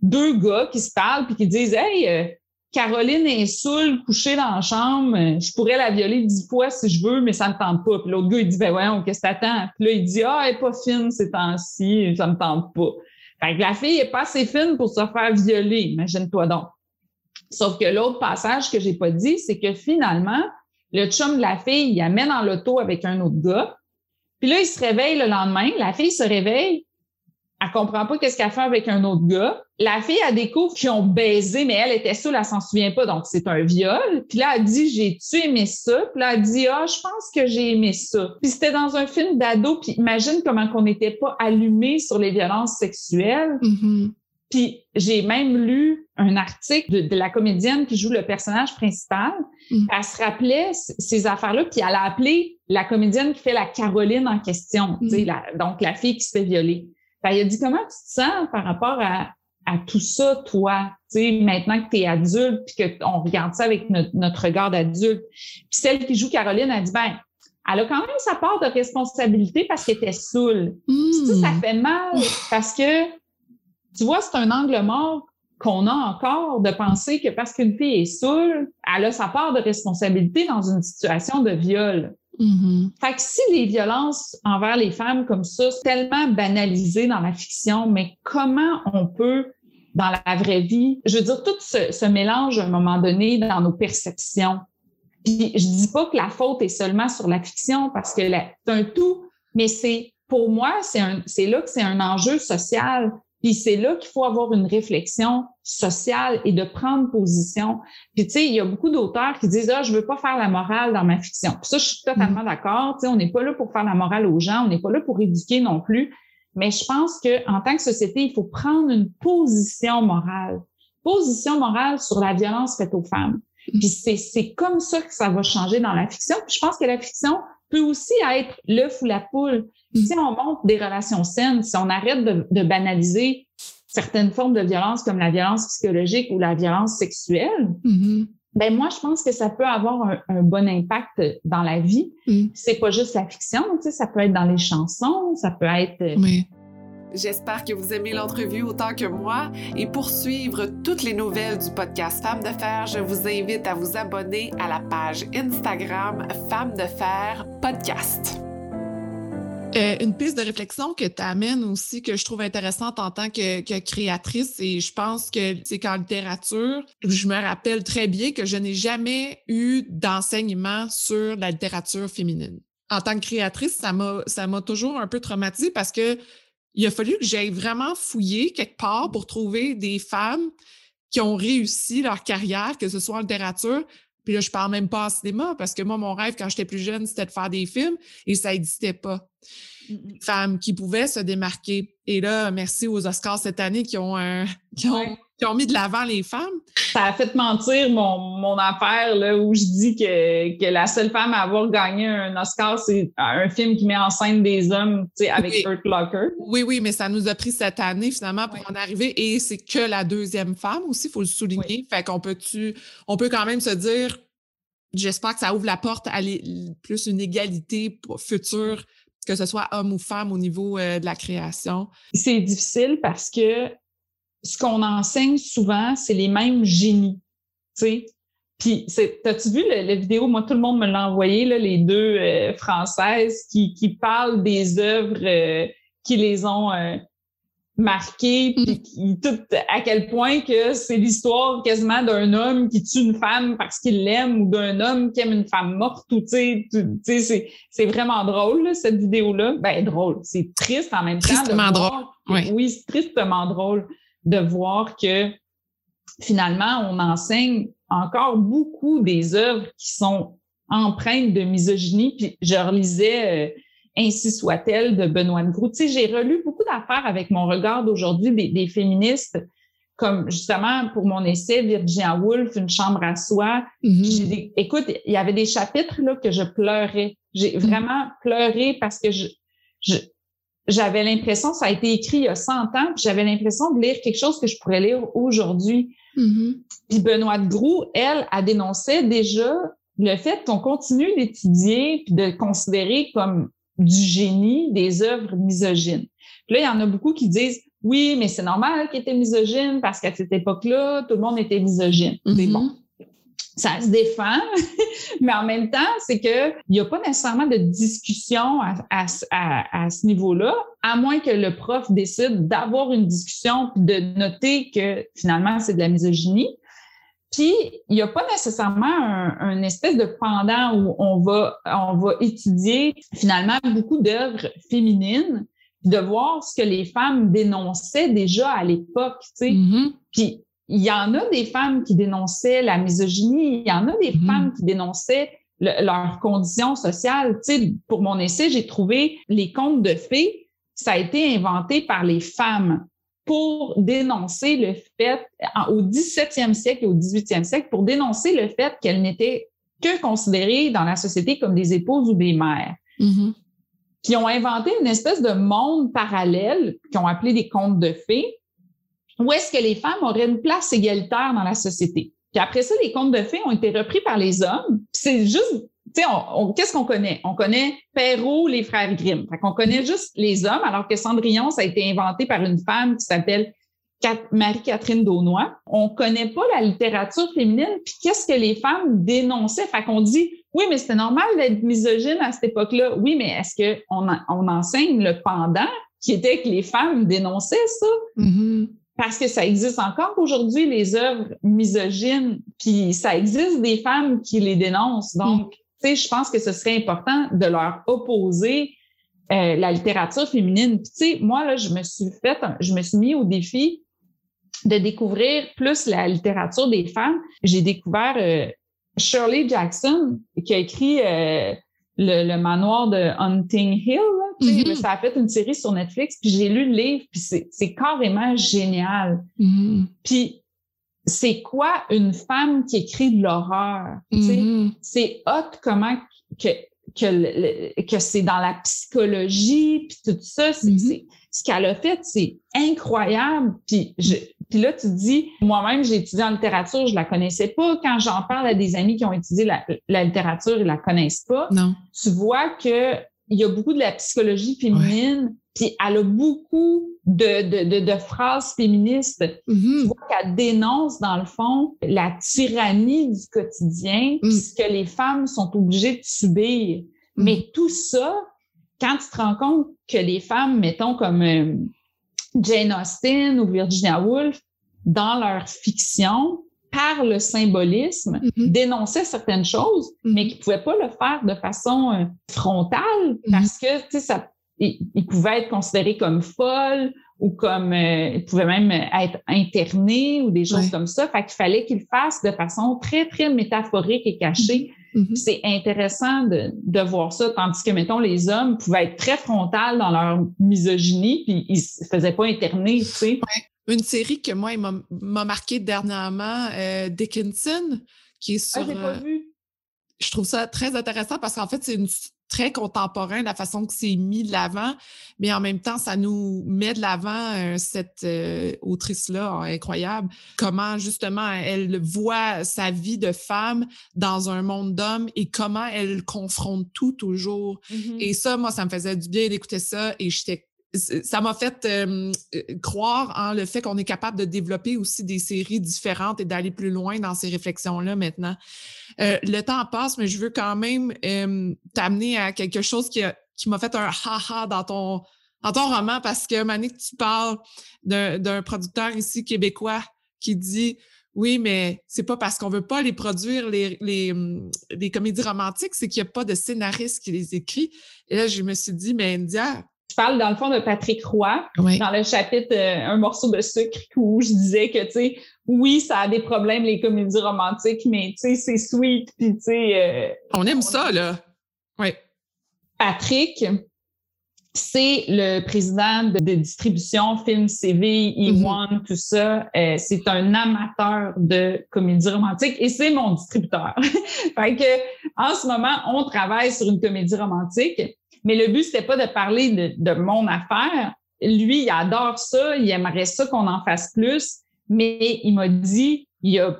[SPEAKER 2] deux gars qui se parlent puis qui disent Hey, euh, Caroline est saoule, couchée dans la chambre, je pourrais la violer dix fois si je veux, mais ça me tente pas. Puis l'autre gars, il dit, ben voyons, qu'est-ce que t'attends? Puis là, il dit, ah, elle est pas fine ces temps-ci, ça me tente pas. Fait que la fille est pas assez fine pour se faire violer, imagine-toi donc. Sauf que l'autre passage que j'ai pas dit, c'est que finalement, le chum de la fille, il amène dans l'auto avec un autre gars. Puis là, il se réveille le lendemain. La fille se réveille. Elle comprend pas qu'est-ce qu'elle fait avec un autre gars. La fille, elle découvre qu'ils ont baisé, mais elle était seule, elle s'en souvient pas, donc c'est un viol. Puis là, elle dit, j'ai-tu aimé ça? Puis là, elle dit, ah, je pense que j'ai aimé ça. Puis c'était dans un film d'ado, puis imagine comment qu'on n'était pas allumé sur les violences sexuelles.
[SPEAKER 1] Mm-hmm.
[SPEAKER 2] Puis j'ai même lu un article de, la comédienne qui joue le personnage principal.
[SPEAKER 1] Mm.
[SPEAKER 2] Elle se rappelait ces affaires-là, puis elle a appelé la comédienne qui fait la Caroline en question,
[SPEAKER 1] Mm.
[SPEAKER 2] donc la fille qui se fait violer. Fait, elle a dit comment tu te sens par rapport à, à tout ça, toi, tu sais, maintenant que tu es adulte, puis qu'on regarde ça avec notre, notre regard d'adulte. Puis celle qui joue Caroline a dit, ben, elle a quand même sa part de responsabilité parce qu'elle était saoule. Ça, ça
[SPEAKER 1] Mm.
[SPEAKER 2] fait mal parce que, tu vois, c'est un angle mort qu'on a encore de penser que parce qu'une fille est saoule, elle a sa part de responsabilité dans une situation de viol.
[SPEAKER 1] Mhm.
[SPEAKER 2] Fait que si les violences envers les femmes comme ça, c'est tellement banalisé dans la fiction, mais comment on peut, dans la vraie vie, je veux dire, tout ce, ce mélange à un moment donné dans nos perceptions. Puis je dis pas que la faute est seulement sur la fiction parce que c'est un tout, mais c'est pour moi, c'est c'est là que c'est un enjeu social. Puis c'est là qu'il faut avoir une réflexion sociale et de prendre position. Puis tu sais, il y a beaucoup d'auteurs qui disent ah je veux pas faire la morale dans ma fiction. Puis ça je suis totalement d'accord. Tu sais, on n'est pas là pour faire la morale aux gens, on n'est pas là pour éduquer non plus. Mais je pense que en tant que société, il faut prendre une position morale, position morale sur la violence faite aux femmes. Puis c'est c'est comme ça que ça va changer dans la fiction. Puis je pense que la fiction peut aussi être l'œuf ou la poule. Si on montre des relations saines, si on arrête de, de banaliser certaines formes de violence comme la violence psychologique ou la violence sexuelle,
[SPEAKER 1] Mhm.
[SPEAKER 2] ben moi je pense que ça peut avoir un, un bon impact dans la vie.
[SPEAKER 1] Mm.
[SPEAKER 2] C'est pas juste la fiction, tu sais, ça peut être dans les chansons, ça peut être euh,
[SPEAKER 1] Oui. J'espère que vous aimez l'entrevue autant que moi et pour suivre toutes les nouvelles du podcast Femmes de Fer, je vous invite à vous abonner à la page Instagram Femmes de Fer Podcast. Euh, une piste de réflexion que tu amènes aussi, que je trouve intéressante en tant que, créatrice, et je pense que c'est qu'en littérature, je me rappelle très bien que je n'ai jamais eu d'enseignement sur la littérature féminine. En tant que créatrice, ça m'a, ça m'a toujours un peu traumatisée parce que il a fallu que j'aille vraiment fouiller quelque part pour trouver des femmes qui ont réussi leur carrière, que ce soit en littérature. Puis là, je parle même pas en cinéma parce que moi, mon rêve quand j'étais plus jeune, c'était de faire des films et ça n'existait pas femmes qui pouvaient se démarquer. Et là, merci aux Oscars cette année qui ont, euh, qui ont,
[SPEAKER 2] Ouais.
[SPEAKER 1] qui ont mis de l'avant les femmes.
[SPEAKER 2] ça a fait mentir mon, mon affaire là, où je dis que, que la seule femme à avoir gagné un Oscar, c'est un film qui met en scène des hommes tu sais, avec
[SPEAKER 1] Oui.
[SPEAKER 2] Hurt Locker.
[SPEAKER 1] Oui, oui, mais ça nous a pris cette année finalement pour en arriver. Et c'est que la deuxième femme aussi, il faut le souligner. Fait qu'on peut, tu, on peut quand même se dire, j'espère que ça ouvre la porte à plus une égalité future, que ce soit homme ou femme au niveau euh, de la création.
[SPEAKER 2] C'est difficile parce que ce qu'on enseigne souvent, c'est les mêmes génies. Tu sais? Puis, t'as-tu vu la vidéo? Moi, tout le monde me l'a envoyé, là, les deux euh, françaises qui, qui parlent des œuvres euh, qui les ont marquées, puis qui, tout, à quel point que c'est l'histoire quasiment d'un homme qui tue une femme parce qu'il l'aime ou d'un homme qui aime une femme morte. Ou, tu sais, c'est, vraiment drôle, là, cette vidéo-là. Ben, drôle. C'est triste en même temps.
[SPEAKER 1] Tristement drôle, oui.
[SPEAKER 2] Oui, c'est tristement drôle de voir que finalement, on enseigne encore beaucoup des œuvres qui sont empreintes de misogynie. Puis je relisais euh, Ainsi soit-elle de Benoît Groux. Tu sais, j'ai relu beaucoup d'affaires avec mon regard d'aujourd'hui des, des féministes, comme justement pour mon essai Virginia Woolf, Une chambre à soi.
[SPEAKER 1] Mhm.
[SPEAKER 2] J'ai des- écoute, il y avait des chapitres là, que je pleurais. J'ai vraiment pleuré parce que je, je, j'avais l'impression, ça a été écrit il y a 100 ans, puis j'avais l'impression de lire quelque chose que je pourrais lire aujourd'hui.
[SPEAKER 1] Mhm.
[SPEAKER 2] Puis Benoît de Groux, elle, a dénoncé déjà le fait qu'on continue d'étudier puis de considérer comme du génie des œuvres misogynes. Puis là, il y en a beaucoup qui disent oui, mais c'est normal qu'il était misogyne parce qu'à cette époque-là, tout le monde était misogyne. Bon. Mm-hmm. Ça se défend, *laughs* mais en même temps, c'est que il n'y a pas nécessairement de discussion à, ce niveau-là, à moins que le prof décide d'avoir une discussion de noter que finalement c'est de la misogynie. Puis, il n'y a pas nécessairement un, espèce de pendant où on va, on va étudier finalement beaucoup d'œuvres féminines, de voir ce que les femmes dénonçaient déjà à l'époque, tu sais. Mm-hmm. Puis, il y en a des femmes qui dénonçaient la misogynie, il y en a des mm-hmm. femmes qui dénonçaient leurs conditions sociales. Tu sais, pour mon essai, j'ai trouvé les contes de fées, ça a été inventé par les femmes pour dénoncer le fait, au 17e siècle et au 18e siècle, pour dénoncer le fait qu'elles n'étaient que considérées dans la société comme des épouses ou des mères. Mm-hmm. Qui ont inventé une espèce de monde parallèle, qui ont appelé des contes de fées, où est-ce que les femmes auraient une place égalitaire dans la société. Puis après ça, les contes de fées ont été repris par les hommes. C'est juste tu sais, qu'est-ce qu'on connaît? On connaît Perrault, les frères Grimm. Fait qu'on connaît juste les hommes, alors que Cendrillon, ça a été inventé par une femme qui s'appelle Marie-Catherine Daunois. On connaît pas la littérature féminine, puis qu'est-ce que les femmes dénonçaient? Fait qu'on dit, oui, mais c'était normal d'être misogyne à cette époque-là. Oui, mais est-ce qu'on on enseigne le pendant qui était que les femmes dénonçaient ça? Mm-hmm. Parce que ça existe encore aujourd'hui, les œuvres misogynes, puis ça existe des femmes qui les dénoncent. Donc, je pense que ce serait important de leur opposer euh, la littérature féminine. Puis, tu sais, moi, là, je me suis fait, je me suis mis au défi de découvrir plus la littérature des femmes. J'ai découvert euh, Shirley Jackson, qui a écrit euh, le, manoir de Hunting Hill. Mm-hmm. Ça a fait une série sur Netflix, puis j'ai lu le livre, puis c'est carrément génial. Mm-hmm. Puis c'est quoi une femme qui écrit de l'horreur? Mm-hmm. C'est hot comment que, que, que c'est dans la psychologie, puis tout ça. Mm-hmm. ce qu'elle a fait, c'est incroyable. Puis, je, puis là, tu dis, moi-même, j'ai étudié en littérature, je la connaissais pas. Quand j'en parle à des amis qui ont étudié la, la littérature, ils la connaissent pas.
[SPEAKER 1] Non.
[SPEAKER 2] Tu vois que il y a beaucoup de la psychologie féminine, puis elle a beaucoup de, de, de, phrases féministes. Mm-hmm. Tu vois qu'elle dénonce, dans le fond, la tyrannie du quotidien, mm. ce que les femmes sont obligées de subir. Mm. Mais tout ça, quand tu te rends compte que les femmes, mettons comme euh, Jane Austen ou Virginia Woolf, dans leur fiction, par le symbolisme, mm-hmm. dénonçaient certaines choses, mm-hmm. mais qui pouvaient pas le faire de façon euh, frontale parce que, tu sais, ça il, pouvait être considéré comme folle ou comme euh, il pouvait même être interné ou des choses comme ça. Fait qu'il fallait qu'il fasse de façon très, très métaphorique et cachée. Mm-hmm. Mm-hmm. C'est intéressant de, de, voir ça, tandis que, mettons, les hommes pouvaient être très frontales dans leur misogynie, puis ils se faisaient pas interner, tu sais.
[SPEAKER 1] Une série que moi, il m'a marqué dernièrement, euh, Dickinson, qui est
[SPEAKER 2] ah, sur...
[SPEAKER 1] euh,
[SPEAKER 2] vu.
[SPEAKER 1] Je trouve ça très intéressant parce qu'en fait, c'est une très contemporain, la façon que c'est mis de l'avant, mais en même temps, ça nous met de l'avant euh, cette euh, autrice-là incroyable, comment justement elle voit sa vie de femme dans un monde d'hommes et comment elle confronte tout toujours. Mm-hmm. Et ça, moi, ça me faisait du bien d'écouter ça et j'étais ça m'a fait euh, croire en le fait qu'on est capable de développer aussi des séries différentes et d'aller plus loin dans ces réflexions-là maintenant. Euh, le temps passe, mais je veux quand même euh, t'amener à quelque chose qui, qui m'a fait un ha-ha dans ton, dans ton roman parce que Manik, tu parles d'un producteur ici québécois qui dit oui, mais c'est pas parce qu'on veut pas les produire, les, les, les comédies romantiques, c'est qu'il n'y a pas de scénariste qui les écrit. Et là, je me suis dit, mais India,
[SPEAKER 2] je parle dans le fond de Patrick Roy dans le chapitre euh, Un morceau de sucre où je disais que, tu sais, oui, ça a des problèmes, les comédies romantiques, mais, tu sais, c'est sweet, puis, tu sais...
[SPEAKER 1] Euh, on aime ça, là. Oui.
[SPEAKER 2] Patrick, c'est le président de, distribution Film CV, E1, mm-hmm. tout ça. Euh, c'est un amateur de comédie romantique et c'est mon distributeur. *laughs* fait que, en ce moment, on travaille sur une comédie romantique mais le but, c'était pas de parler de, de, mon affaire. Lui, il adore ça, il aimerait ça qu'on en fasse plus, mais il m'a dit, il y a,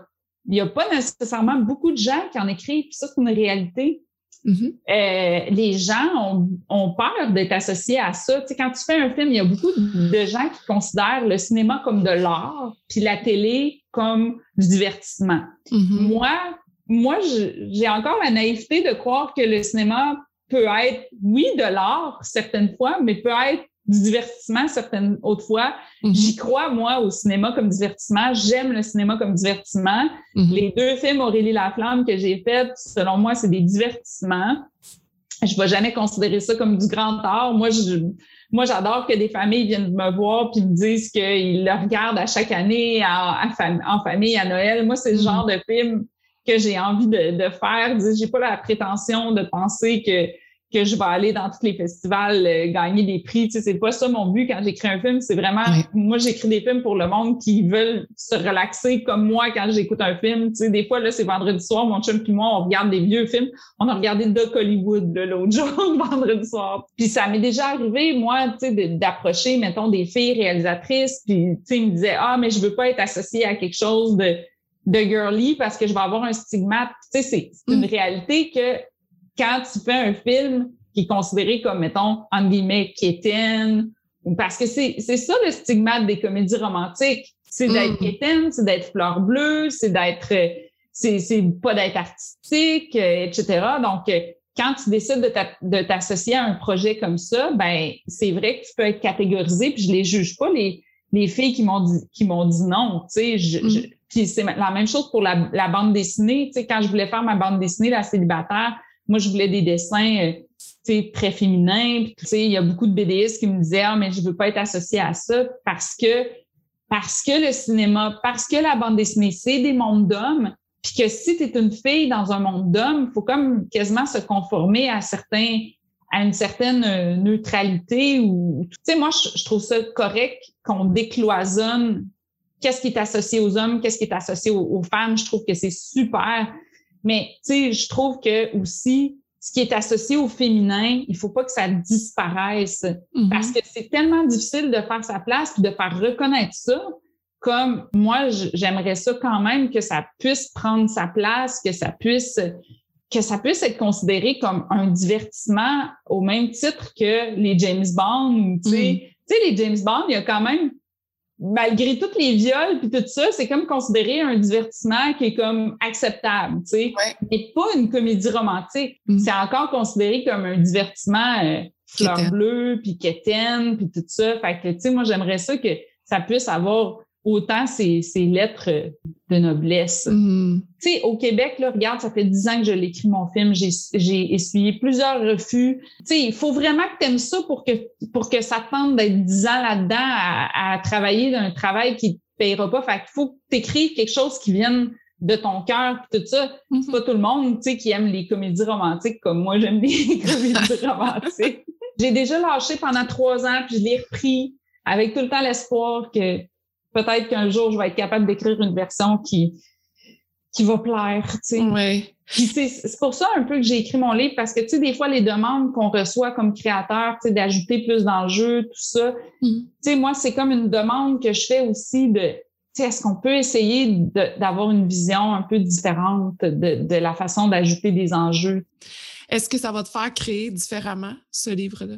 [SPEAKER 2] il y a pas nécessairement beaucoup de gens qui en écrivent, puis ça, c'est une réalité. mm-hmm. euh, les gens ont, peur d'être associés à ça. Tu sais, quand tu fais un film, il y a beaucoup de gens qui considèrent le cinéma comme de l'art, puis la télé comme du divertissement. Mm-hmm. Moi, moi, j'ai encore la naïveté de croire que le cinéma peut être, oui, de l'art certaines fois, mais peut être du divertissement certaines autres fois. Mm-hmm. J'y crois, moi, au cinéma comme divertissement. J'aime le cinéma comme divertissement. Mm-hmm. Les deux films Aurélie Laflamme que j'ai faits, selon moi, c'est des divertissements. Je ne vais jamais considérer ça comme du grand art. Moi, je, moi, j'adore que des familles viennent me voir puis me disent qu'ils le regardent à chaque année en, en famille à Noël. Moi, c'est le mm-hmm. genre de film que j'ai envie de, de faire. J'ai pas la prétention de penser que que je vais aller dans tous les festivals euh, gagner des prix. Tu sais, c'est pas ça mon but quand j'écris un film. C'est vraiment, moi, j'écris des films pour le monde qui veulent se relaxer comme moi quand j'écoute un film. Tu sais, des fois, là, c'est vendredi soir, mon chum puis moi, on regarde des vieux films. On a regardé Doc Hollywood l'autre *laughs* jour, vendredi soir. Puis ça m'est déjà arrivé, moi, tu sais, d'approcher, mettons, des filles réalisatrices. Puis, tu sais, ils me disaient, ah, mais je veux pas être associée à quelque chose de de girly parce que je vais avoir un stigmate. Tu sais, c'est une mm. réalité que quand tu fais un film qui est considéré comme, mettons, en guillemets, quétaine, parce que c'est, c'est ça le stigmate des comédies romantiques. C'est d'être mm. quétaine, c'est d'être fleur bleue, c'est d'être, c'est, c'est pas d'être artistique, euh, etc. Donc, euh, quand tu décides de, t'associer à un projet comme ça, ben, c'est vrai que tu peux être catégorisé, puis je les juge pas, les, les filles qui m'ont dit, qui m'ont dit non, tu sais, je, mm. puis c'est la même chose pour la, la bande dessinée, tu sais, quand je voulais faire ma bande dessinée, La célibataire, moi, je voulais des dessins euh, très féminins. Il y a beaucoup de BDistes qui me disaient ah, mais je veux pas être associée à ça parce que parce que le cinéma, parce que la bande dessinée, c'est des mondes d'hommes, puis que si tu es une fille dans un monde d'hommes, il faut comme quasiment se conformer à certains à une certaine euh, neutralité ou tu sais moi je, trouve ça correct qu'on décloisonne qu'est-ce qui est associé aux hommes, qu'est-ce qui est associé aux femmes, je trouve que c'est super mais tu sais, je trouve que aussi, ce qui est associé au féminin, il faut pas que ça disparaisse mm-hmm. parce que c'est tellement difficile de faire sa place et de faire reconnaître ça. Comme moi, j'aimerais ça quand même que ça puisse prendre sa place, que ça puisse que ça puisse être considéré comme un divertissement au même titre que les James Bond. Tu sais, mm-hmm. tu sais, les James Bond, il y a quand même malgré tous les viols puis tout ça, c'est comme considéré un divertissement qui est comme acceptable, tu sais. Mais pas une comédie romantique. Mm. C'est encore considéré comme un divertissement euh, fleur bleue puis quétaine puis tout ça. Fait que, tu sais, moi, j'aimerais ça que ça puisse avoir autant ces, lettres de noblesse. Mm-hmm. Tu sais, au Québec, là, regarde, ça fait dix ans que je l'écris mon film, j'ai essuyé plusieurs refus. Tu sais, il faut vraiment que tu aimes ça pour que, pour que ça tente d'être dix ans là-dedans à, travailler d'un travail qui te payera pas. Fait qu'il faut que tu écrives quelque chose qui vienne de ton cœur, tout ça. Mm-hmm. C'est pas tout le monde, tu sais, qui aime les comédies romantiques comme moi, j'aime les *laughs* comédies romantiques. J'ai déjà lâché pendant trois ans, puis je l'ai repris avec tout le temps l'espoir que peut-être qu'un jour, je vais être capable d'écrire une version qui, qui va plaire, tu sais.
[SPEAKER 1] Ouais.
[SPEAKER 2] c'est pour ça un peu que j'ai écrit mon livre parce que, tu sais, des fois, les demandes qu'on reçoit comme créateur, tu sais, d'ajouter plus d'enjeux, tout ça, mm. tu sais, moi, c'est comme une demande que je fais aussi de, tu sais, est-ce qu'on peut essayer d'avoir une vision un peu différente de, de la façon d'ajouter des enjeux?
[SPEAKER 1] Est-ce que ça va te faire créer différemment ce livre-là?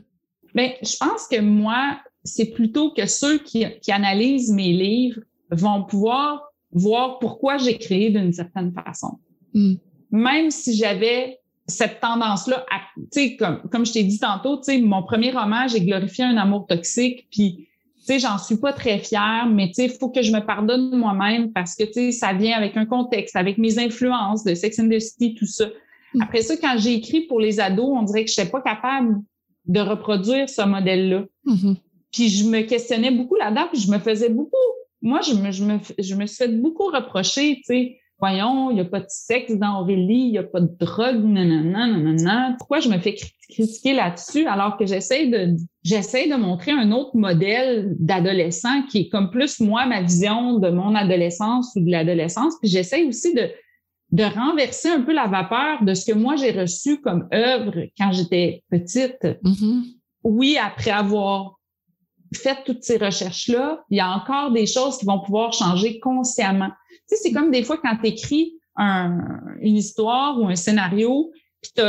[SPEAKER 2] Bien, je pense que moi, c'est plutôt que ceux qui, analysent mes livres vont pouvoir voir pourquoi j'ai créé d'une certaine façon. Hmm. Même si j'avais cette tendance-là, tu sais, comme, comme je t'ai dit tantôt, tu sais, mon premier roman, j'ai glorifié un amour toxique, puis tu sais, j'en suis pas très fière, mais tu sais, il faut que je me pardonne moi-même parce que, tu sais, ça vient avec un contexte, avec mes influences de Sex and the City, tout ça. Hmm. Après ça, quand j'ai écrit pour les ados, on dirait que je n'étais pas capable de reproduire ce modèle-là. Mm-hmm. Puis je me questionnais beaucoup là-dedans, puis je me faisais beaucoup. Moi, je me, je me, je me suis fait beaucoup reprocher, tu sais. Voyons, il n'y a pas de sexe dans Aurélie, il n'y a pas de drogue, nanana, nanana. Pourquoi je me fais critiquer là-dessus alors que j'essaie de, j'essaie de montrer un autre modèle d'adolescent qui est comme plus moi, ma vision de mon adolescence ou de l'adolescence. Puis j'essaie aussi de, de renverser un peu la vapeur de ce que moi j'ai reçu comme œuvre quand j'étais petite. Mm-hmm. Oui, après avoir faites toutes ces recherches-là, il y a encore des choses qui vont pouvoir changer consciemment. Tu sais, c'est comme des fois quand tu écris une histoire ou un scénario, puis tu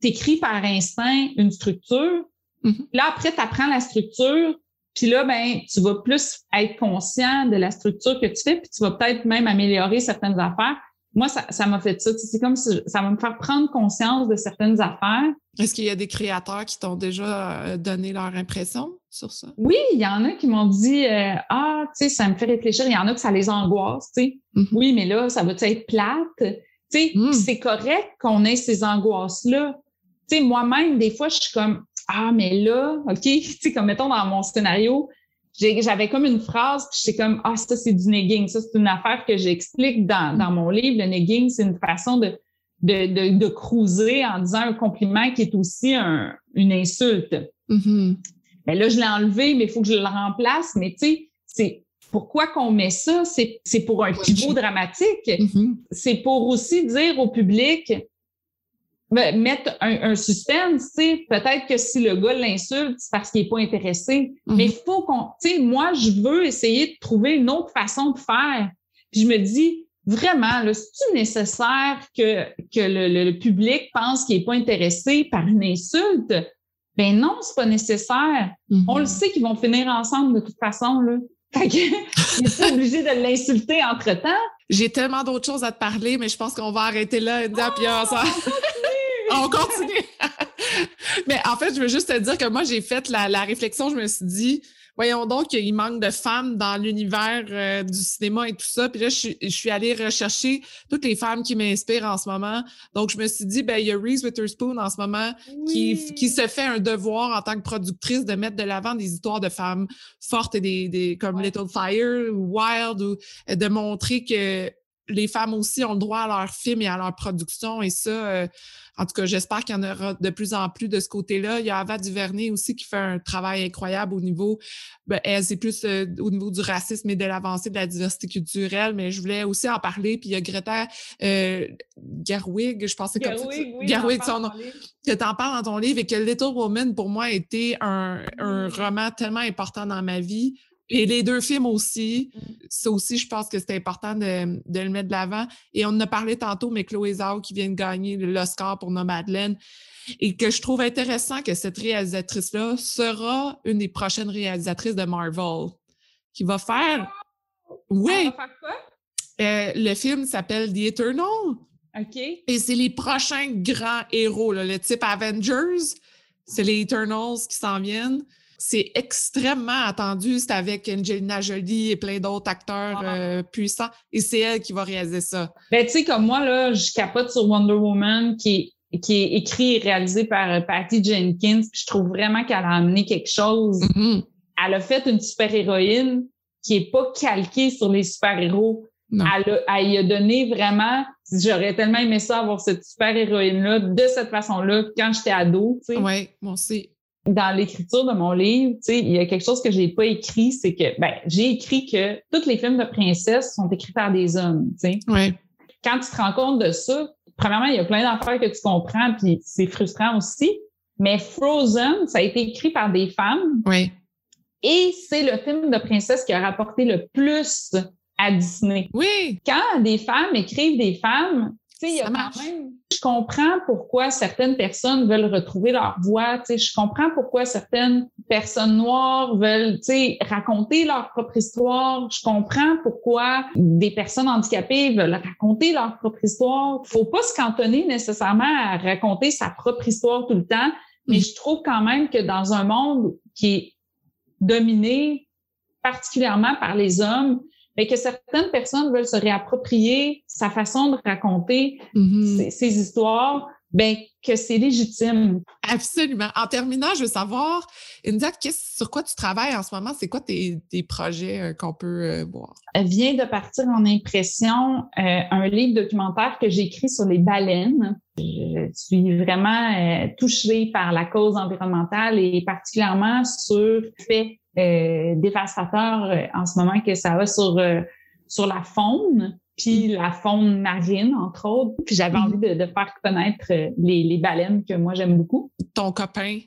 [SPEAKER 2] t'écris par instinct une structure.
[SPEAKER 1] Mhm.
[SPEAKER 2] Là, après, tu apprends la structure. Puis là, ben, tu vas plus être conscient de la structure que tu fais, puis tu vas peut-être même améliorer certaines affaires. Moi, ça, ça m'a fait ça. C'est comme si ça va me faire prendre conscience de certaines affaires.
[SPEAKER 1] Est-ce qu'il y a des créateurs qui t'ont déjà euh, donné leur impression sur ça?
[SPEAKER 2] Oui, il y en a qui m'ont dit euh, Ah, tu sais, ça me fait réfléchir. Il y en a que ça les angoisse, tu sais.
[SPEAKER 1] Mhm.
[SPEAKER 2] Oui, mais là, ça va être plate? Tu sais,
[SPEAKER 1] Mm.
[SPEAKER 2] c'est correct qu'on ait ces angoisses-là. Tu sais, moi-même, des fois, je suis comme Ah, mais là, OK, tu sais, comme mettons dans mon scénario, j'avais comme une phrase, puis j'étais comme Ah, ça, c'est du negging. Ça, c'est une affaire que j'explique dans, dans mon livre. Le negging, c'est une façon de, de, de, de cruiser en disant un compliment qui est aussi un- une insulte
[SPEAKER 1] Mhm.
[SPEAKER 2] ben là, je l'ai enlevé, mais il faut que je le remplace. Mais tu sais, c'est pourquoi qu'on met ça? C'est, c'est pour un pivot dramatique.
[SPEAKER 1] Mhm.
[SPEAKER 2] C'est pour aussi dire au public, mettre un, un suspense, tu sais, peut-être que si le gars l'insulte, c'est parce qu'il est pas intéressé.
[SPEAKER 1] Mhm.
[SPEAKER 2] Mais il faut qu'on, tu sais, moi, je veux essayer de trouver une autre façon de faire. Puis je me dis, vraiment, c'est-tu nécessaire que, que le, le- le public pense qu'il est pas intéressé par une insulte? Ben non, c'est pas nécessaire.
[SPEAKER 1] Mhm.
[SPEAKER 2] On le sait qu'ils vont finir ensemble de toute façon, là. Fait que, *laughs* il est obligé de l'insulter entre-temps.
[SPEAKER 1] J'ai tellement d'autres choses à te parler, mais je pense qu'on va arrêter là, puis *laughs* on continue. *laughs* mais en fait, je veux juste te dire que moi, j'ai fait la, la réflexion, je me suis dit, voyons donc qu'il manque de femmes dans l'univers euh, du cinéma et tout ça. Puis là, je, suis- je suis allée rechercher toutes les femmes qui m'inspirent en ce moment. Donc, je me suis dit, ben, il y a Reese Witherspoon en ce moment qui, qui se fait un devoir en tant que productrice de mettre de l'avant des histoires de femmes fortes et des, des comme
[SPEAKER 2] Ouais.
[SPEAKER 1] Little Fire ou Wild ou euh, de montrer que les femmes aussi ont le droit à leurs films et à leur production et ça euh, en tout cas j'espère qu'il y en aura de plus en plus de ce côté-là. Il y a Ava Duvernay aussi qui fait un travail incroyable au niveau ben, elle c'est plus euh, au niveau du racisme et de l'avancée de la diversité culturelle mais je voulais aussi en parler puis il y a Greta euh, Gerwig je pense que comme
[SPEAKER 2] oui,
[SPEAKER 1] Gerwig, son nom tu en parles dans ton livre et que Little Woman, pour moi, a été un, un roman tellement important dans ma vie. Et les deux films aussi.
[SPEAKER 2] Mm.
[SPEAKER 1] Ça aussi, je pense que c'est important de, de le mettre de l'avant. Et on en a parlé tantôt, mais Chloé Zhao qui vient de gagner l'Oscar pour Nomadland. Et que je trouve intéressant que cette réalisatrice-là sera une des prochaines réalisatrices de Marvel. Qui va faire. Oui,
[SPEAKER 2] Elle va faire quoi?
[SPEAKER 1] euh, le film s'appelle The Eternal.
[SPEAKER 2] OK.
[SPEAKER 1] Et c'est les prochains grands héros, là, le type Avengers. C'est les Eternals qui s'en viennent. C'est extrêmement attendu. C'est avec Angelina Jolie et plein d'autres acteurs
[SPEAKER 2] Ah.
[SPEAKER 1] euh, puissants. Et c'est elle qui va réaliser ça.
[SPEAKER 2] Ben, tu sais, comme moi, là, je capote sur Wonder Woman qui est, qui est écrit et réalisé par euh, Patty Jenkins. Puis je trouve vraiment qu'elle a amené quelque chose.
[SPEAKER 1] Mhm.
[SPEAKER 2] Elle a fait une super-héroïne qui est pas calquée sur les super-héros. Elle, a, elle y a donné vraiment, j'aurais tellement aimé ça avoir cette super-héroïne-là de cette façon-là quand j'étais ado.
[SPEAKER 1] Oui, moi aussi.
[SPEAKER 2] Dans l'écriture de mon livre, tu sais, il y a quelque chose que j'ai pas écrit, c'est que, ben, j'ai écrit que tous les films de princesses sont écrits par des hommes, tu sais.
[SPEAKER 1] Oui.
[SPEAKER 2] Quand tu te rends compte de ça, premièrement, il y a plein d'affaires que tu comprends, puis c'est frustrant aussi. Mais Frozen, ça a été écrit par des femmes
[SPEAKER 1] Oui.
[SPEAKER 2] et c'est le film de princesse qui a rapporté le plus à Disney.
[SPEAKER 1] Oui.
[SPEAKER 2] Quand des femmes écrivent des femmes, sais, il y a
[SPEAKER 1] Ça
[SPEAKER 2] quand
[SPEAKER 1] marche.
[SPEAKER 2] même. Je comprends pourquoi certaines personnes veulent retrouver leur voix. Tu sais, je comprends pourquoi certaines personnes noires veulent, tu sais, raconter leur propre histoire. Je comprends pourquoi des personnes handicapées veulent raconter leur propre histoire. Faut pas se cantonner nécessairement à raconter sa propre histoire tout le temps, mais je trouve quand même que dans un monde qui est dominé particulièrement par les hommes, mais que certaines personnes veulent se réapproprier sa façon de raconter
[SPEAKER 1] Mhm.
[SPEAKER 2] ces, ces histoires, ben que c'est légitime.
[SPEAKER 1] Absolument. En terminant, je veux savoir, India, qu'est-ce- sur quoi tu travailles en ce moment? C'est quoi tes, tes projets euh, qu'on peut euh, voir?
[SPEAKER 2] Elle vient de partir en impression euh, un livre documentaire que j'ai écrit sur les baleines. Je suis vraiment euh, touchée par la cause environnementale et particulièrement sur le fait euh, dévastateur euh, en ce moment que ça a sur, euh, sur la faune, puis la faune marine, entre autres. Puis j'avais envie de, de faire connaître euh, les, les baleines que moi j'aime beaucoup.
[SPEAKER 1] Ton copain,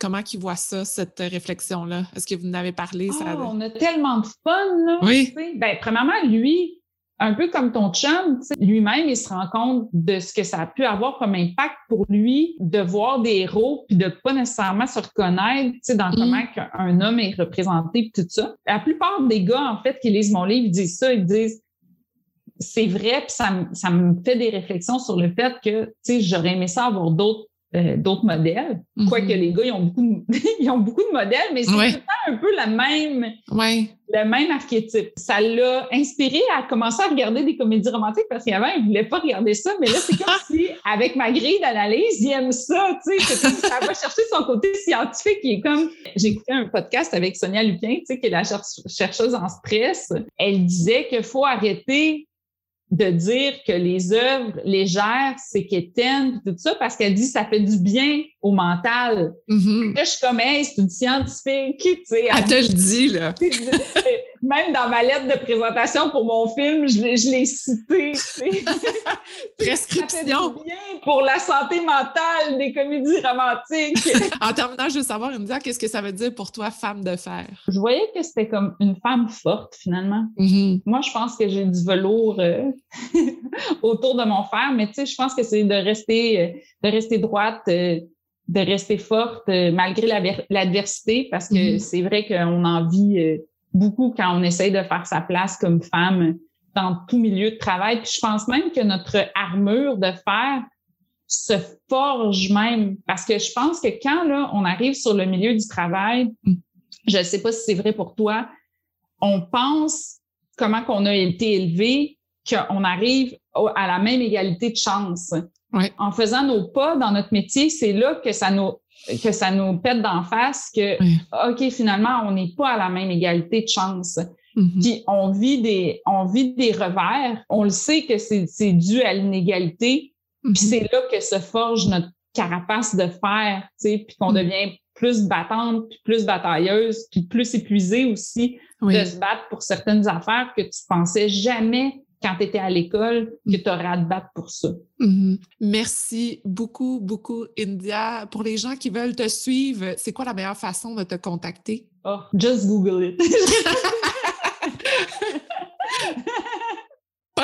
[SPEAKER 1] comment qu'il voit ça, cette réflexion-là? Est-ce que vous en avez parlé? ça...
[SPEAKER 2] Ah, on a tellement de fun, là.
[SPEAKER 1] Oui.
[SPEAKER 2] tu sais. Ben, premièrement, lui, un peu comme ton chum, lui-même, il se rend compte de ce que ça a pu avoir comme impact pour lui de voir des héros puis de pas nécessairement se reconnaître, dans mm. comment un homme est représenté puis tout ça. La plupart des gars, en fait, qui lisent mon livre, ils disent ça, ils disent c'est vrai, puis ça, ça me fait des réflexions sur le fait que, tu sais, j'aurais aimé ça avoir d'autres euh, d'autres modèles. Quoique les gars, ils ont beaucoup de, *laughs* ils ont beaucoup de modèles, mais c'est un peu la même, le même archétype. Ça l'a inspiré à commencer à regarder des comédies romantiques parce qu'avant, il voulait pas regarder ça, mais là, c'est comme *laughs* si, avec ma grille d'analyse, il aime ça, tu sais, ça va chercher son côté scientifique qui est comme, j'ai écouté un podcast avec Sonia Lupien, tu sais, qui est la chercheuse en stress. Elle disait qu'il faut arrêter de dire que les œuvres légères, c'est qu'éteignent, tout ça, parce qu'elle dit ça fait du bien au mental.
[SPEAKER 1] Mm-hmm.
[SPEAKER 2] Là, je suis comme, hey, c'est une scientifique, tu sais.
[SPEAKER 1] Elle te le dit, là. *laughs*
[SPEAKER 2] Même dans ma lettre de présentation pour mon film, je, l'ai cité. *laughs*
[SPEAKER 1] Prescription. Ça
[SPEAKER 2] bien pour la santé mentale des comédies romantiques. *laughs*
[SPEAKER 1] en terminant, je veux savoir, India, qu'est-ce que ça veut dire pour toi, femme de fer?
[SPEAKER 2] Je voyais que c'était comme une femme forte, finalement.
[SPEAKER 1] Mm-hmm.
[SPEAKER 2] Moi, je pense que j'ai du velours euh, *laughs* autour de mon fer, mais tu sais, je pense que c'est de rester, euh, de rester droite, euh, de rester forte malgré l'adversité, parce que mm-hmm. c'est vrai qu'on en vit beaucoup quand on essaye de faire sa place comme femme dans tout milieu de travail. Puis je pense même que notre armure de fer se forge même parce que je pense que quand là on arrive sur le milieu du travail, je ne sais pas si c'est vrai pour toi, on pense comment qu'on a été élevé qu'on arrive à la même égalité de chance. En faisant nos pas dans notre métier, c'est là que ça nous que ça nous pète d'en face que OK, finalement, on n'est pas à la même égalité de chance. Mm-hmm. Puis on vit des on vit des revers, on le sait que c'est dû à l'inégalité, puis mm-hmm. c'est là que se forge notre carapace de fer, tu sais, puis qu'on mm. devient plus battante, puis plus batailleuse, puis plus épuisée aussi de se battre pour certaines affaires que tu pensais jamais quand tu étais à l'école que tu aurais à te battre pour ça.
[SPEAKER 1] Mm-hmm. Merci beaucoup, beaucoup, India. Pour les gens qui veulent te suivre, c'est quoi la meilleure façon de te contacter?
[SPEAKER 2] Oh, just Google it. *laughs* *laughs*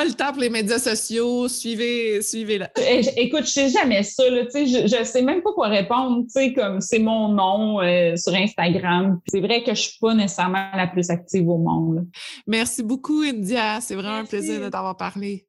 [SPEAKER 1] le temps pour les médias sociaux, suivez, suivez là. *laughs*
[SPEAKER 2] Eh, écoute, je sais jamais ça, je, je sais même pas quoi répondre, comme c'est mon nom euh, sur Instagram. C'est vrai que je suis pas nécessairement la plus active au monde.
[SPEAKER 1] Merci beaucoup, India. C'est vraiment un plaisir de t'avoir parlé.